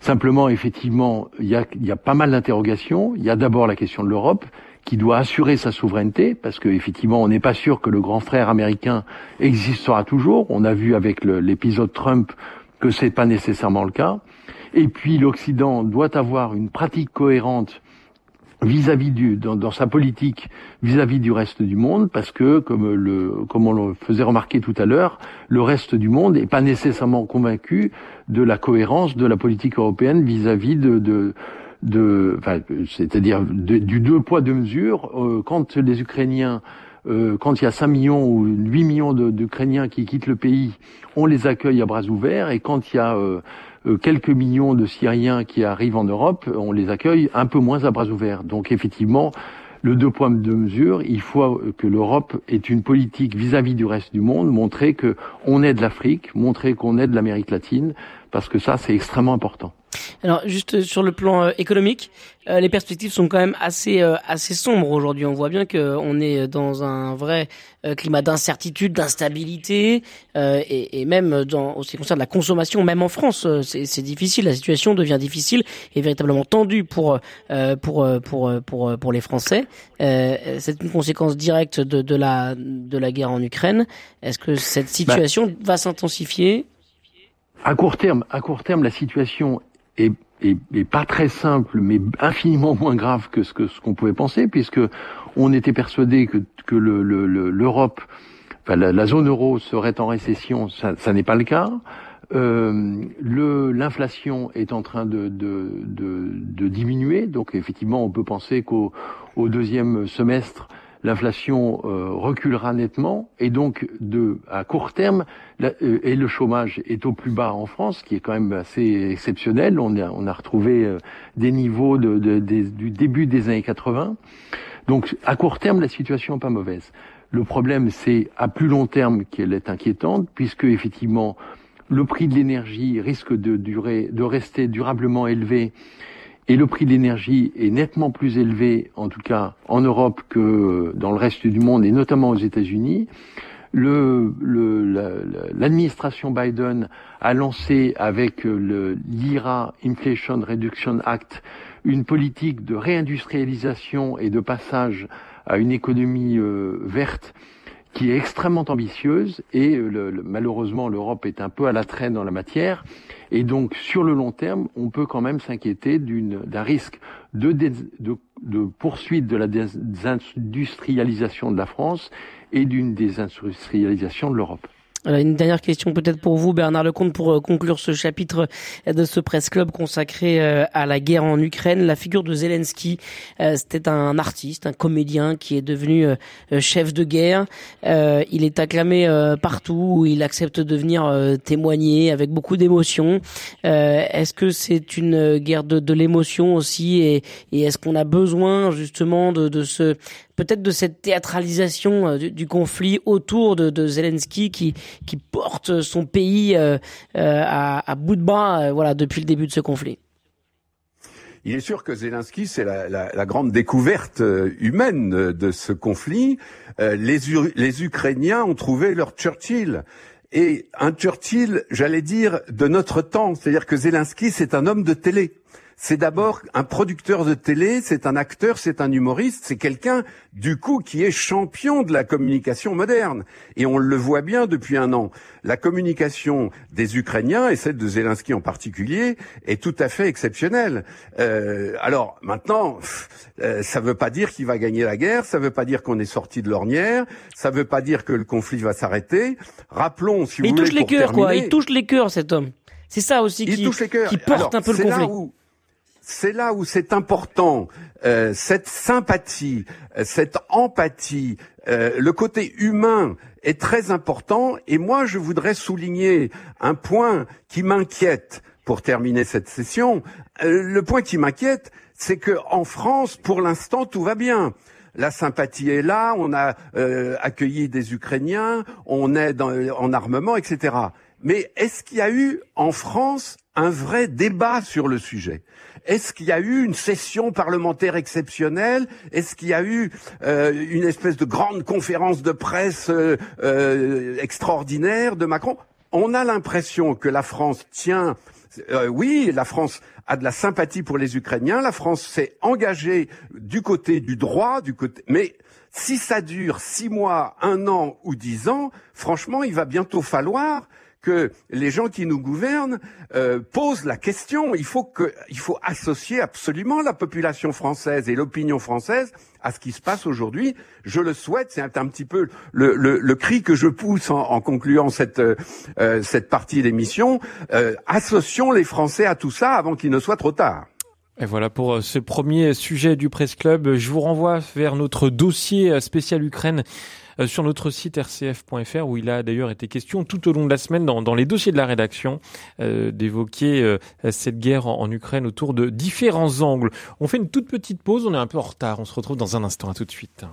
Simplement, effectivement, il y a, il y a pas mal d'interrogations. Il y a d'abord la question de l'Europe qui doit assurer sa souveraineté, parce qu'effectivement, on n'est pas sûr que le grand frère américain existera toujours. On a vu avec l'épisode Trump que c'est pas nécessairement le cas. Et puis, l'Occident doit avoir une pratique cohérente vis-à-vis du dans, sa politique vis-à-vis du reste du monde parce que comme le comme on le faisait remarquer tout à l'heure le reste du monde n'est pas nécessairement convaincu de la cohérence de la politique européenne vis-à-vis de, de de, enfin, c'est-à-dire du deux poids deux mesures. Euh, quand les Ukrainiens, euh, quand il y a 5 millions ou 8 millions d'Ukrainiens qui quittent le pays, on les accueille à bras ouverts, et quand il y a euh, quelques millions de Syriens qui arrivent en Europe, on les accueille un peu moins à bras ouverts. Donc effectivement, le deux poids deux mesures, il faut que l'Europe ait une politique vis-à-vis -vis du reste du monde, montrer que on aide l'Afrique, montrer qu'on aide l'Amérique latine, parce que ça c'est extrêmement important. Alors juste sur le plan euh, économique, euh, les perspectives sont quand même assez euh, assez sombres aujourd'hui. On voit bien qu'on est dans un vrai climat d'incertitude, d'instabilité, et, et, même dans ce qui concerne la consommation, même en France, c'est difficile. La situation devient difficile et véritablement tendue pour pour pour pour pour les Français. c'est une conséquence directe de, de la de la guerre en Ukraine. Est-ce que cette bah situation va s'intensifier? À court terme, à court terme, la situation est, pas très simple, mais infiniment moins grave que ce que ce qu'on pouvait penser, puisque on était persuadé que, que l'Europe, le, enfin, la, zone euro serait en récession. Ça, ça n'est pas le cas. Euh, l'inflation est en train de, de, de, de, diminuer, donc effectivement, on peut penser qu'au au deuxième semestre, l'inflation euh, reculera nettement et donc de à court terme euh, et le chômage est au plus bas en France, qui est quand même assez exceptionnel. On a, retrouvé euh, des niveaux de, de, du début des années 80. Donc à court terme, la situation n'est pas mauvaise. Le problème, c'est à plus long terme qu'elle est inquiétante, puisque effectivement le prix de l'énergie risque de durer, de rester durablement élevé et le prix de l'énergie est nettement plus élevé, en tout cas en Europe, que dans le reste du monde, et notamment aux États-Unis. L'administration Biden a lancé avec l'IRA, Inflation Reduction Act, une politique de réindustrialisation et de passage à une économie euh, verte qui est extrêmement ambitieuse et le, malheureusement l'Europe est un peu à la traîne dans la matière et donc sur le long terme on peut quand même s'inquiéter d'un risque de, de, de, poursuite de la désindustrialisation de la France et d'une désindustrialisation de l'Europe. Une dernière question peut-être pour vous, Bernard Lecomte, pour euh, conclure ce chapitre de ce presse club consacré euh, à la guerre en Ukraine. La figure de Zelensky, euh, c'était un artiste, un comédien qui est devenu chef de guerre. Il est acclamé partout, il accepte de venir témoigner avec beaucoup d'émotion. Est-ce que c'est une guerre de, l'émotion aussi et, est-ce qu'on a besoin justement de ce peut-être de cette théâtralisation euh, du, conflit autour de, Zelensky qui, qui porte son pays euh, euh, à, bout de bras voilà, depuis le début de ce conflit. Il est sûr que Zelensky, c'est la, grande découverte humaine de ce conflit. les, les Ukrainiens ont trouvé leur Churchill. Et un Churchill, j'allais dire, de notre temps. C'est-à-dire que Zelensky, c'est un homme de télé. C'est d'abord un producteur de télé, c'est un acteur, c'est un humoriste, c'est quelqu'un du coup qui est champion de la communication moderne. Et on le voit bien depuis un an. La communication des Ukrainiens, et celle de Zelensky en particulier, est tout à fait exceptionnelle. Euh, alors maintenant, euh, ça ne veut pas dire qu'il va gagner la guerre, ça ne veut pas dire qu'on est sorti de l'ornière, ça ne veut pas dire que le conflit va s'arrêter. Rappelons, si vous il voulez, touche les pour cœurs, quoi. Il touche les cœurs, cet homme. C'est ça aussi qui, qui porte Alors, un peu le c'est là conflit. où- C'est là où c'est important, euh, cette sympathie, euh, cette empathie, euh, le côté humain est très important. Et moi, je voudrais souligner un point qui m'inquiète pour terminer cette session. Le point qui m'inquiète, c'est que en France, pour l'instant, tout va bien. La sympathie est là, on a accueilli des Ukrainiens, on est en armement, etc. Mais est-ce qu'il y a eu en France un vrai débat sur le sujet? Est-ce qu'il y a eu une session parlementaire exceptionnelle? Est-ce qu'il y a eu euh, une espèce de grande conférence de presse euh, euh, extraordinaire de Macron? On a l'impression que la France tient oui, la France a de la sympathie pour les Ukrainiens. La France s'est engagée du côté du droit, du côté. Mais si ça dure six mois, un an ou dix ans, franchement, il va bientôt falloir que les gens qui nous gouvernent euh, posent la question. Il faut que, il faut associer absolument la population française et l'opinion française à ce qui se passe aujourd'hui. Je le souhaite. C'est un, petit peu le, le, le cri que je pousse en, en concluant cette euh, cette partie d'émission. Euh, associons les Français à tout ça avant qu'il ne soit trop tard. Et voilà pour euh, ce premier sujet du Presse Club. Je vous renvoie vers notre dossier euh, spécial Ukraine euh, sur notre site rcf.fr où il a d'ailleurs été question tout au long de la semaine dans, les dossiers de la rédaction euh, d'évoquer euh, cette guerre en, Ukraine autour de différents angles. On fait une toute petite pause, on est un peu en retard, on se retrouve dans un instant, à tout de suite.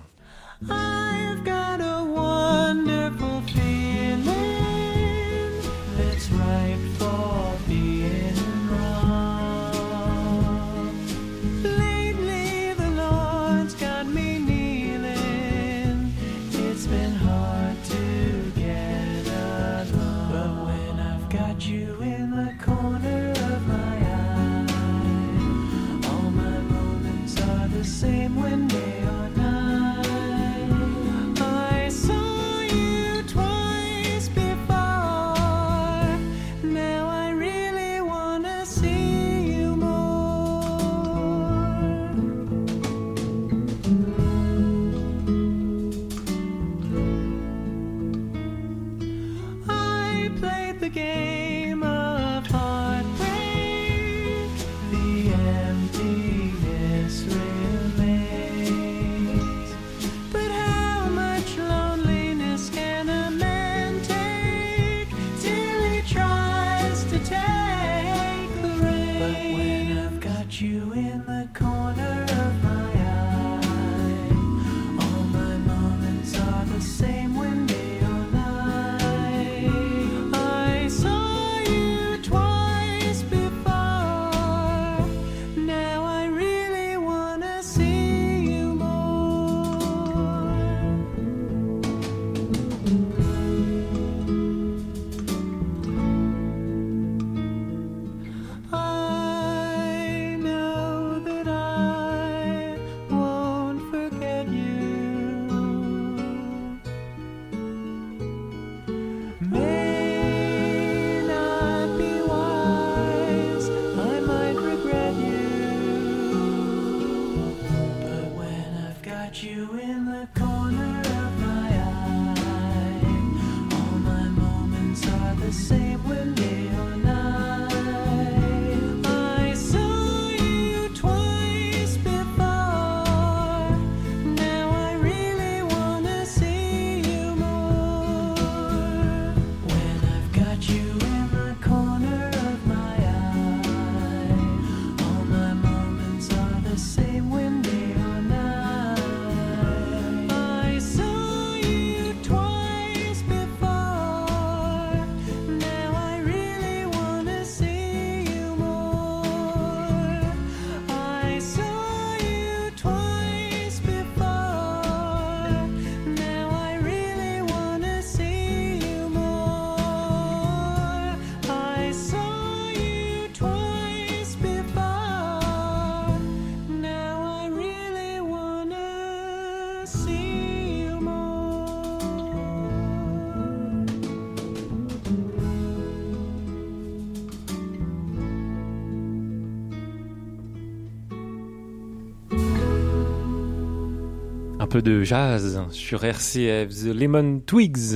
Peu de jazz sur RCF, The Lemon Twigs.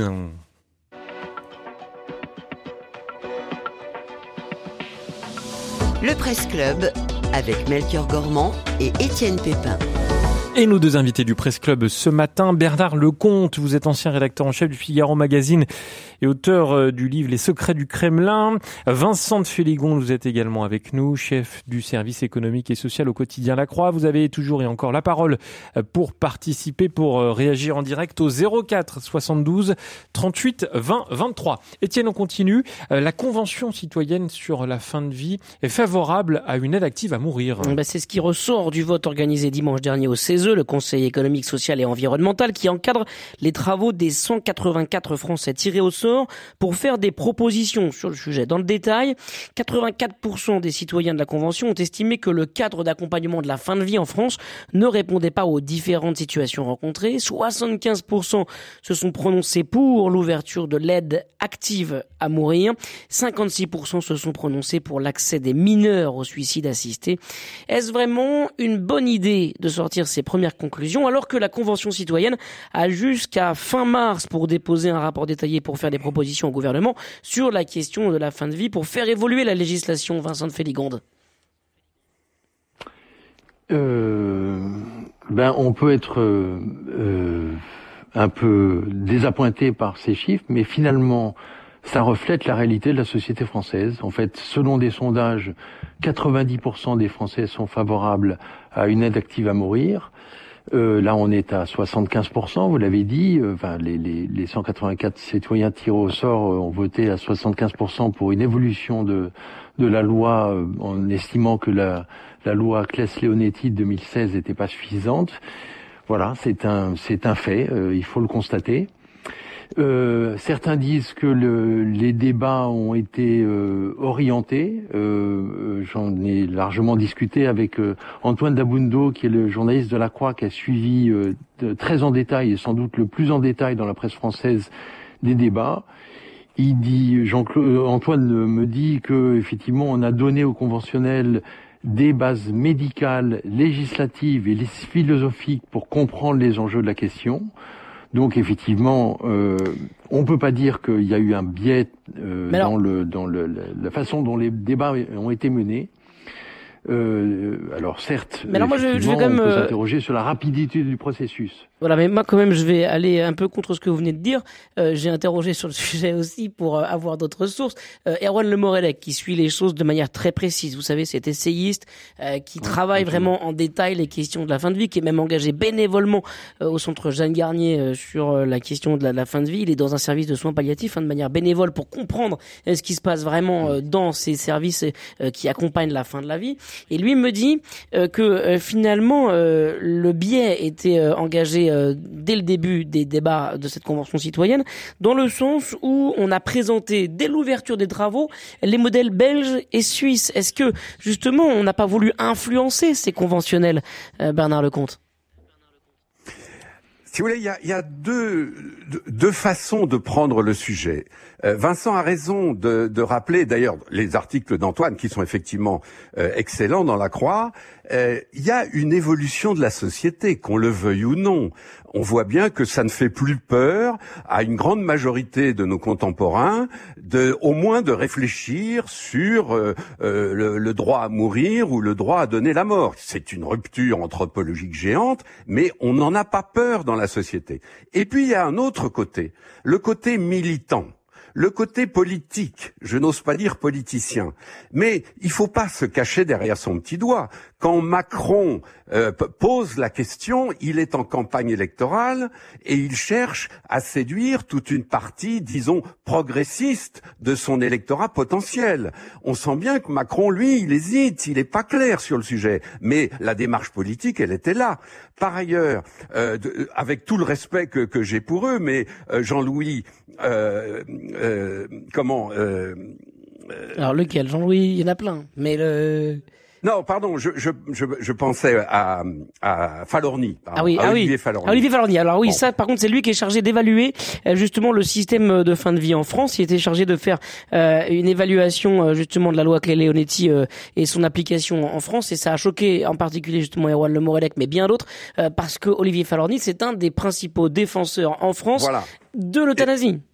Le Presse Club avec Melchior Gormand et Étienne Pépin. Et nos deux invités du Presse Club ce matin, Bernard Lecomte, vous êtes ancien rédacteur en chef du Figaro Magazine et auteur euh, du livre Les secrets du Kremlin. Vincent de Féligon, vous êtes également avec nous, chef du service économique et social au quotidien La Croix. Vous avez toujours et encore la parole euh, pour participer, pour euh, réagir en direct au 04 72 38 20 23. Étienne, on continue. La Convention citoyenne sur la fin de vie est favorable à une aide active à mourir. Ben, c'est ce qui ressort du vote organisé dimanche dernier au Le Conseil économique, social et environnemental, qui encadre les travaux des 184 Français tirés au sort pour faire des propositions sur le sujet. Dans le détail, 84% des citoyens de la Convention ont estimé que le cadre d'accompagnement de la fin de vie en France ne répondait pas aux différentes situations rencontrées. 75% se sont prononcés pour l'ouverture de l'aide active à mourir. 56% se sont prononcés pour l'accès des mineurs au suicide assisté. Est-ce vraiment une bonne idée de sortir ces premières conclusions alors que la Convention citoyenne a jusqu'à fin mars pour déposer un rapport détaillé pour faire des propositions au gouvernement sur la question de la fin de vie pour faire évoluer la législation, Vincent de Féligonde Euh, ben, on peut être euh, euh, un peu désappointé par ces chiffres, mais finalement, ça reflète la réalité de la société française. En fait, selon des sondages, 90% des Français sont favorables à une aide active à mourir. Euh, là, on est à 75%, vous l'avez dit. Euh, Enfin, les, les, les 184 citoyens tirés au sort euh, ont voté à 75% pour une évolution de, de la loi, euh, en estimant que la, la loi Claes-Leonetti de 2016 n'était pas suffisante. Voilà, c'est un, c'est un fait, euh, il faut le constater. Euh, certains disent que le, les débats ont été euh, orientés. Euh, euh, J'en ai largement discuté avec euh, Antoine Dabundo, qui est le journaliste de La Croix, qui a suivi très en détail, et sans doute le plus en détail dans la presse française, des débats. Il dit, euh, Antoine me dit que effectivement, on a donné aux conventionnels des bases médicales, législatives et philosophiques pour comprendre les enjeux de la question. Donc effectivement, euh, on peut pas dire qu'il y a eu un biais euh, dans, le, dans le, la façon dont les débats ont été menés. Euh, alors certes, Mais alors moi, je- je vais quand même, euh, s'interroger sur la rapidité du processus. Voilà, mais moi quand même, je vais aller un peu contre ce que vous venez de dire. Euh, J'ai interrogé sur le <laughs> sujet aussi pour euh, avoir d'autres sources. Euh, Erwan Le Morelec, qui suit les choses de manière très précise. Vous savez, c'est essayiste euh, qui travaille vraiment en détail les questions de la fin de vie, qui est même engagé bénévolement euh, au centre Jeanne Garnier euh, sur la question de la, la fin de vie. Il est dans un service de soins palliatifs hein, de manière bénévole pour comprendre ce qui se passe vraiment euh, dans ces services euh, qui accompagnent la fin de la vie. Et lui me dit euh, que euh, finalement euh, le biais était engagé dès le début des débats de cette convention citoyenne, dans le sens où on a présenté dès l'ouverture des travaux les modèles belges et suisses. Est-ce que justement on n'a pas voulu influencer ces conventionnels, Bernard Lecomte? Si vous voulez, il y a, deux- deux façons de prendre le sujet. Euh, Vincent a raison de, de rappeler, d'ailleurs, les articles d'Antoine qui sont effectivement euh, excellents dans la Croix. Euh, Il y a une évolution de la société, qu'on le veuille ou non. On voit bien que ça ne fait plus peur à une grande majorité de nos contemporains, de, au moins de réfléchir sur euh, euh, le, le droit à mourir ou le droit à donner la mort. C'est une rupture anthropologique géante, mais on n'en a pas peur dans la société. Et puis il y a un autre côté, le côté militant. Le côté politique, je n'ose pas dire politicien, mais il faut pas se cacher derrière son petit doigt. Quand Macron euh, pose la question, il est en campagne électorale et il cherche à séduire toute une partie, disons, progressiste de son électorat potentiel. On sent bien que Macron, lui, il hésite, il n'est pas clair sur le sujet, mais la démarche politique, elle était là. Par ailleurs, euh, avec tout le respect que, que j'ai pour eux, mais euh, Jean-Louis, euh, euh, comment euh, Alors lequel? Jean-Louis, il y en a plein. Mais le Non, pardon, je, je, je, je pensais à, à Falorni. pardon, Ah oui, à ah Olivier oui. Falorni. Ah, Olivier Falorni. Alors oui, Bon. ça, par contre, c'est lui qui est chargé d'évaluer euh, justement le système de fin de vie en France. Il était chargé de faire euh, une évaluation euh, justement de la loi Clé-Leonetti euh, et son application en France. Et ça a choqué en particulier justement Erwan Le Morelec, mais bien d'autres, euh, parce que Olivier Falorni, c'est un des principaux défenseurs en France Voilà. de l'euthanasie. Et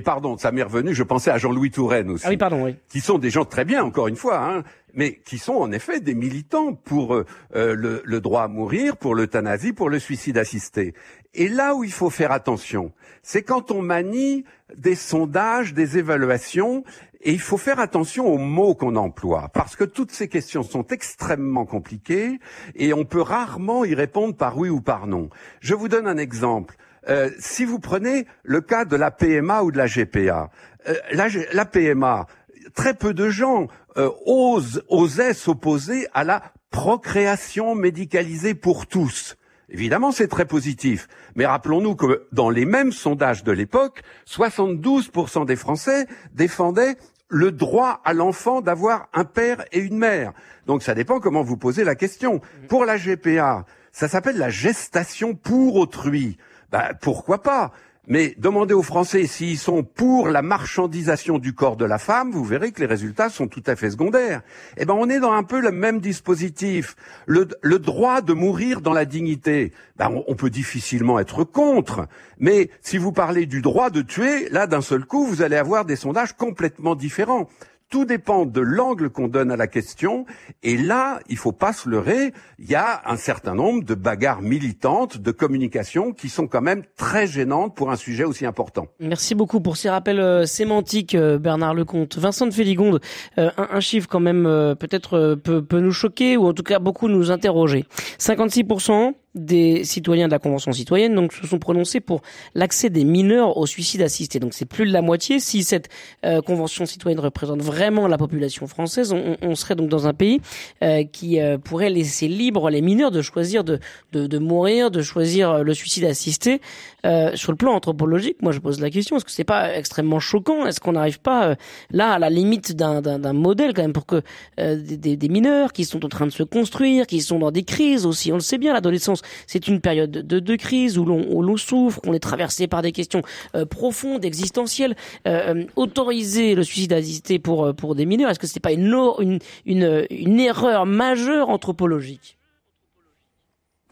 pardon, ça m'est revenu, je pensais à Jean-Louis Touraine aussi. Ah oui, pardon, oui. qui sont des gens très bien, encore une fois, hein, mais qui sont en effet des militants pour euh, euh, le, le droit à mourir, pour l'euthanasie, pour le suicide assisté. Et là où il faut faire attention, c'est quand on manie des sondages, des évaluations, et il faut faire attention aux mots qu'on emploie, parce que toutes ces questions sont extrêmement compliquées, et on peut rarement y répondre par oui ou par non. Je vous donne un exemple. Euh, si vous prenez le cas de la PMA ou de la GPA, euh, la, la PMA, très peu de gens euh, osent, osaient s'opposer à la procréation médicalisée pour tous. Évidemment, c'est très positif. Mais rappelons-nous que dans les mêmes sondages de l'époque, 72% des Français défendaient le droit à l'enfant d'avoir un père et une mère. Donc ça dépend comment vous posez la question. Pour la GPA, ça s'appelle la gestation pour autrui. Ben, pourquoi pas? Mais demandez aux Français s'ils sont pour la marchandisation du corps de la femme, vous verrez que les résultats sont tout à fait secondaires. Eh ben, on est dans un peu le même dispositif. Le, droit de mourir dans la dignité, ben, on peut difficilement être contre. Mais si vous parlez du droit de tuer, là, d'un seul coup, vous allez avoir des sondages complètement différents. Tout dépend de l'angle qu'on donne à la question. Et là, il faut pas se leurrer. Il y a un certain nombre de bagarres militantes, de communication, qui sont quand même très gênantes pour un sujet aussi important. Merci beaucoup pour ces rappels euh, sémantiques, euh, Bernard Lecomte. Vincent de Féligonde, euh, un, chiffre quand même peut-être peut, peut nous choquer ou en tout cas beaucoup nous interroger. 56% des citoyens de la Convention citoyenne donc se sont prononcés pour l'accès des mineurs au suicide assisté. Donc c'est plus de la moitié. Si cette euh, Convention citoyenne représente vraiment la population française, on, on serait donc dans un pays euh, qui euh, pourrait laisser libre les mineurs de choisir de, de, de mourir, de choisir euh, le suicide assisté. Euh, sur le plan anthropologique, moi je pose la question est-ce que c'est pas extrêmement choquant? Est-ce qu'on n'arrive pas euh, là à la limite d'un, d'un, modèle quand même pour que des- des mineurs qui sont en train de se construire, qui sont dans des crises aussi, on le sait bien, l'adolescence c'est une période de, crise où l'on, souffre, qu'on est traversé par des questions euh, profondes, existentielles. Euh, euh, autoriser le suicide assisté pour euh, pour des mineurs, est-ce que c'est pas une, une une une erreur majeure anthropologique?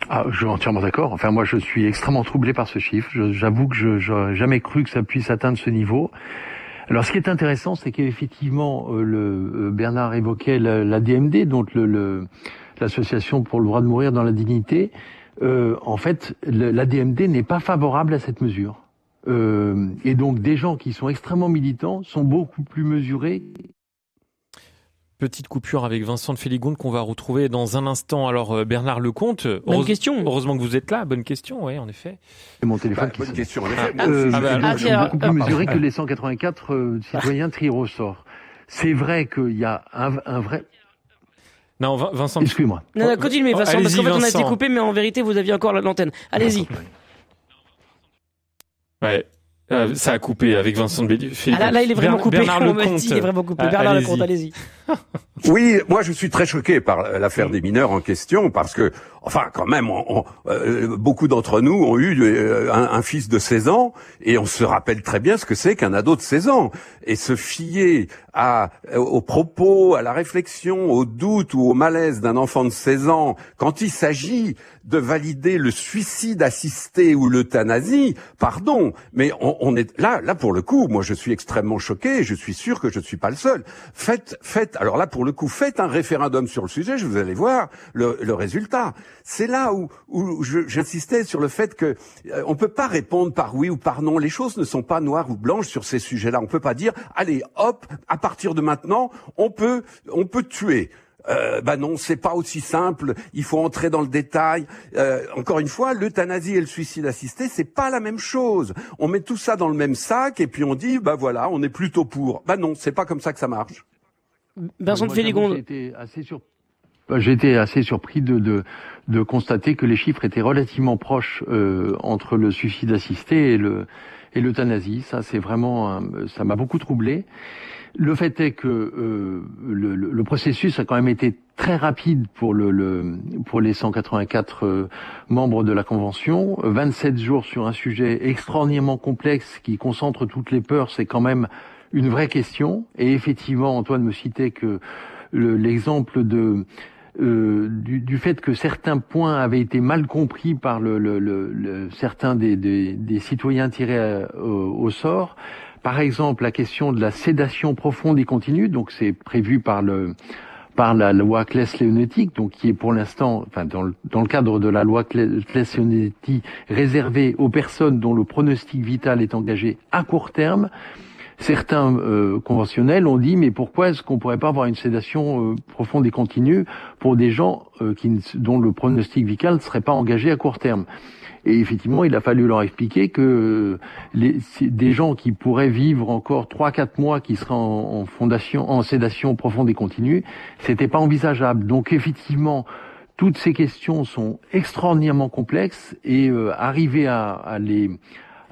Ah, je suis entièrement d'accord. Enfin, moi, je suis extrêmement troublé par ce chiffre. J'avoue que je n'aurais jamais cru que ça puisse atteindre ce niveau. Alors, ce qui est intéressant, c'est qu'effectivement, euh, euh, Bernard évoquait la, la DMD, donc le- le- l'association pour le droit de mourir dans la dignité. Euh, en fait, le- la DMD n'est pas favorable à cette mesure. Euh, et donc, des gens qui sont extrêmement militants sont beaucoup plus mesurés Petite coupure avec Vincent de Féligonde qu'on va retrouver dans un instant. Alors euh, Bernard Lecomte, Bonne heureuse- question. heureusement que vous êtes là. Bonne question, oui, en effet. C'est mon téléphone Bah, qui bonne question. Ah, Euh, ah, bah, donc, ah, sont tiens, beaucoup ah, plus pardon. mesurés que les 184 euh, citoyens tirés au sort. C'est vrai qu'il y a un, un vrai... Non, Vin- Vincent. Excuse-moi. Non, non, continuez, Oh, Vincent, parce qu'en fait, on a été coupé, mais en vérité, vous aviez encore l'antenne. Allez-y. Ouais. Euh, ça a coupé avec Vincent de Ah, Féligonde. là, là, il est vraiment Bernard- coupé. Bernard <laughs> Lecomte. il est vraiment coupé. Ah, Bernard. Lecomte, allez-y. <laughs> Oui, moi je suis très choqué par l'affaire des mineurs en question parce que, enfin, quand même, on- on- euh, beaucoup d'entre nous ont eu euh, un, un fils de 16 ans et on se rappelle très bien ce que c'est qu'un ado de 16 ans et se fier à aux propos, à la réflexion, au doute ou au malaise d'un enfant de 16 ans quand il s'agit de valider le suicide assisté ou l'euthanasie, pardon, mais on, on est là, là pour le coup, moi je suis extrêmement choqué. et Je suis sûr que je ne suis pas le seul. Faites, faites. Alors là, pour le coup, faites un référendum sur le sujet. Je vous allez voir le, résultat. C'est là où, j'insistais sur le fait que euh, on peut pas répondre par oui ou par non. Les choses ne sont pas noires ou blanches sur ces sujets-là. On peut pas dire, allez, hop, à partir de maintenant, on peut, on peut tuer. Euh, bah non, c'est pas aussi simple. Il faut entrer dans le détail. Euh, encore une fois, l'euthanasie et le suicide assisté, c'est pas la même chose. On met tout ça dans le même sac et puis on dit, bah voilà, on est plutôt pour. Bah non, c'est pas comme ça que ça marche. Vincent Féligonde. J'ai été assez Bah, J'ai été assez surpris de, de, de constater que les chiffres étaient relativement proches euh, entre le suicide assisté et le et l'euthanasie. Ça, c'est vraiment, ça m'a beaucoup troublé. Le fait est que euh, le, le- le processus a quand même été très rapide pour le, le pour les 184 euh, membres de la convention. 27 jours sur un sujet extraordinairement complexe qui concentre toutes les peurs, c'est quand même une vraie question. Et effectivement, Antoine me citait que le- l'exemple de euh, du, fait que certains points avaient été mal compris par certains des, citoyens tirés euh, au, sort. Par exemple, la question de la sédation profonde et continue, donc c'est prévu par le par la loi Claes-Leonetti, donc qui est pour l'instant, enfin dans le, dans le cadre de la loi Claes-Leonetti, réservée aux personnes dont le pronostic vital est engagé à court terme. Certains euh, conventionnels ont dit mais pourquoi est-ce qu'on pourrait pas avoir une sédation euh, profonde et continue pour des gens euh, dont le pronostic vital ne serait pas engagé à court terme? Et effectivement, il a fallu leur expliquer que des gens qui pourraient vivre encore trois quatre mois, qui seraient en, fondation, en sédation profonde et continue, c'était pas envisageable. Donc effectivement, toutes ces questions sont extraordinairement complexes et euh, arriver à les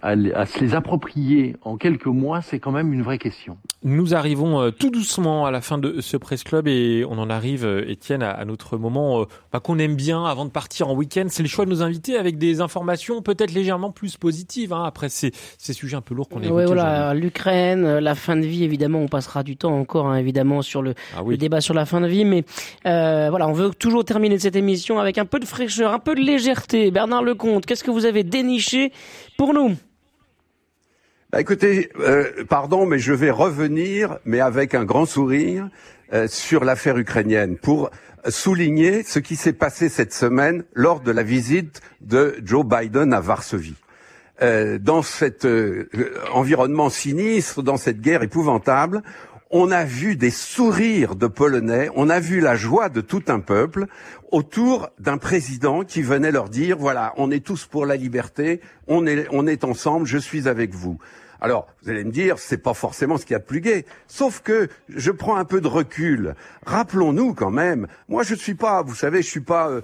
à, à se les approprier en quelques mois, c'est quand même une vraie question. Nous arrivons euh, tout doucement à la fin de ce Presse Club et on en arrive, euh, Étienne, à, à notre moment euh, bah, qu'on aime bien avant de partir en week-end. C'est le choix de nos invités avec des informations peut-être légèrement plus positives hein, après ces, ces sujets un peu lourds qu'on a aujourd'hui. voilà, l'Ukraine, euh, la fin de vie, évidemment, on passera du temps encore, hein, évidemment, sur le, Ah le oui. débat sur la fin de vie, mais euh, voilà, on veut toujours terminer cette émission avec un peu de fraîcheur, un peu de légèreté. Bernard Lecomte, qu'est-ce que vous avez déniché pour nous? Bah, écoutez, euh, pardon, mais je vais revenir, mais avec un grand sourire, euh, sur l'affaire ukrainienne pour souligner ce qui s'est passé cette semaine lors de la visite de Joe Biden à Varsovie. Euh, dans cet euh, environnement sinistre, dans cette guerre épouvantable, on a vu des sourires de Polonais, on a vu la joie de tout un peuple autour d'un président qui venait leur dire voilà, on est tous pour la liberté, on est, on est ensemble, je suis avec vous. Alors, vous allez me dire, c'est pas forcément ce qu'il y a de plus gai. Sauf que je prends un peu de recul. Rappelons-nous quand même. Moi, je suis pas, vous savez, je suis pas euh,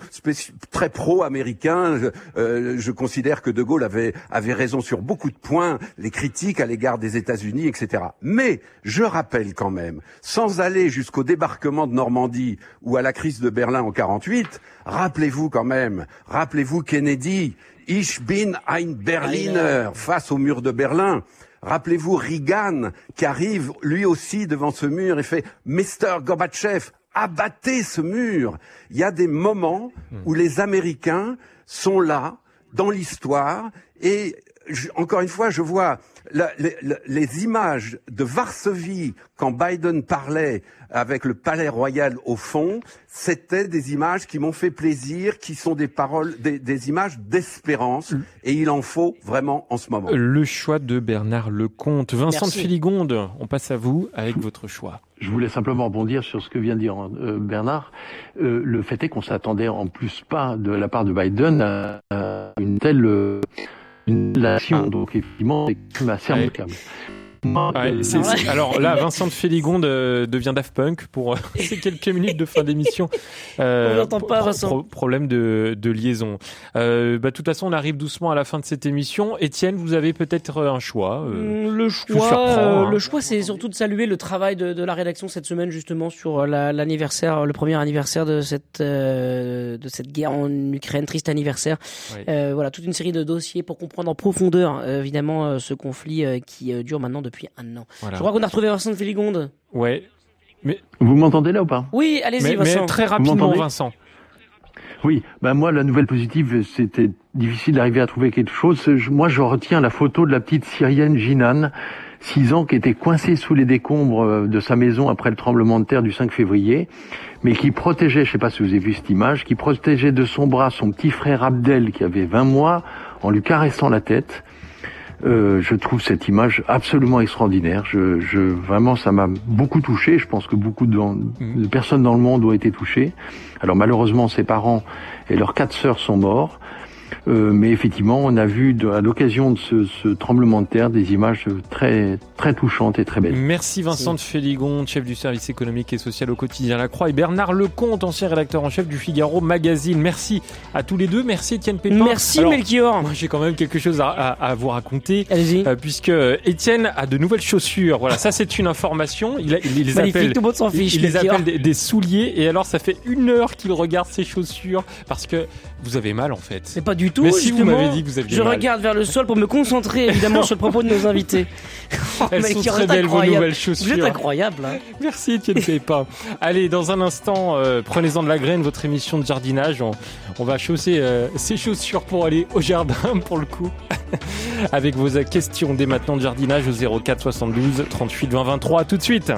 très pro-américain. Je, euh, je considère que De Gaulle avait avait raison sur beaucoup de points, les critiques à l'égard des États-Unis, etc. Mais je rappelle quand même, sans aller jusqu'au débarquement de Normandie ou à la crise de Berlin en 48, rappelez-vous quand même, rappelez-vous Kennedy. Ich bin ein Berliner face au mur de Berlin. Rappelez-vous Reagan qui arrive lui aussi devant ce mur et fait Mr. Gorbatchev, abattez ce mur. Il y a des moments où les Américains sont là dans l'histoire et je- encore une fois, je vois la- les, images de Varsovie quand Biden parlait avec le Palais Royal au fond, c'était des images qui m'ont fait plaisir, qui sont des paroles, des, des images d'espérance, et il en faut vraiment en ce moment. Le choix de Bernard Lecomte. Vincent Merci. de Filigonde, on passe à vous avec votre choix. Je voulais simplement rebondir sur ce que vient de dire euh, Bernard. Euh, le fait est qu'on s'attendait en plus pas de la part de Biden à, à une telle euh, une. Ah. Donc effectivement, c'est assez remarquable. Ouais, Euh, c'est- c'est- alors là, <laughs> Vincent de Féligonde euh, devient Daft Punk pour euh, <laughs> ces quelques minutes de fin d'émission. <laughs> Euh, On l'entend pas, Vincent. problème de, de liaison. Euh, bah, de toute façon, on arrive doucement à la fin de cette émission. Étienne, vous avez peut-être un choix. euh, Mm, Le choix, euh, hein. le choix, c'est surtout de saluer le travail de, de la rédaction cette semaine justement sur euh, la- l'anniversaire, le premier anniversaire de cette euh, de cette guerre en Ukraine, triste anniversaire. Euh, voilà, toute une série de dossiers pour comprendre en profondeur euh, évidemment euh, ce conflit euh, qui euh, dure maintenant depuis un an. voilà. Je crois qu'on a retrouvé Vincent de Féligonde. Ouais. Vous m'entendez là ou pas? Oui, allez-y Mais, mais Vincent. très rapidement, Vincent. Oui, ben moi la nouvelle positive, c'était difficile d'arriver à trouver quelque chose. Je- moi, je retiens la photo de la petite Syrienne Jinan, 6 ans, qui était coincée sous les décombres euh, de sa maison après le tremblement de terre du 5 février, mais qui protégeait, je sais pas si vous avez vu cette image, qui protégeait de son bras son petit frère Abdel, qui avait 20 mois, en lui caressant la tête. Euh, je trouve cette image absolument extraordinaire. Je, je vraiment, ça m'a beaucoup touché. Je pense que beaucoup de, de personnes dans le monde ont été touchées. Alors malheureusement, ses parents et leurs quatre sœurs sont morts. Euh, mais effectivement, on a vu de- à l'occasion de ce, ce tremblement de terre des images très très touchantes et très belles. Merci Vincent de Féligon, chef du service économique et social au quotidien La Croix, et Bernard Lecomte, ancien rédacteur en chef du Figaro Magazine. Merci à tous les deux. Merci Étienne Pépin. Merci Alors, Melchior. Moi, j'ai quand même quelque chose à, à- à vous raconter. Allez-y. euh, puisque Étienne a de nouvelles chaussures. Voilà, ça c'est une information. Il, a- il les Magnifique, appelle, tout le monde s'en il, fiche. il les appelle des, des souliers. Et alors, ça fait une heure qu'il regarde ses chaussures parce que vous avez mal en fait. C'est pas du tout. Mais si vous m'avez dit que vous aviez Je mal. regarde vers le sol pour me concentrer évidemment sur le propos de nos invités. <laughs> Oh, Elles sont très belles vos nouvelles Vous êtes chaussures. incroyable. hein. Merci Étienne Pépin. Allez, dans un instant, euh, prenez-en de la graine, votre émission de jardinage. On, on va chausser euh, ses chaussures pour aller au jardin, <laughs> pour le coup. Avec vos questions dès maintenant de jardinage au 04 72 38 20 23. À tout de suite.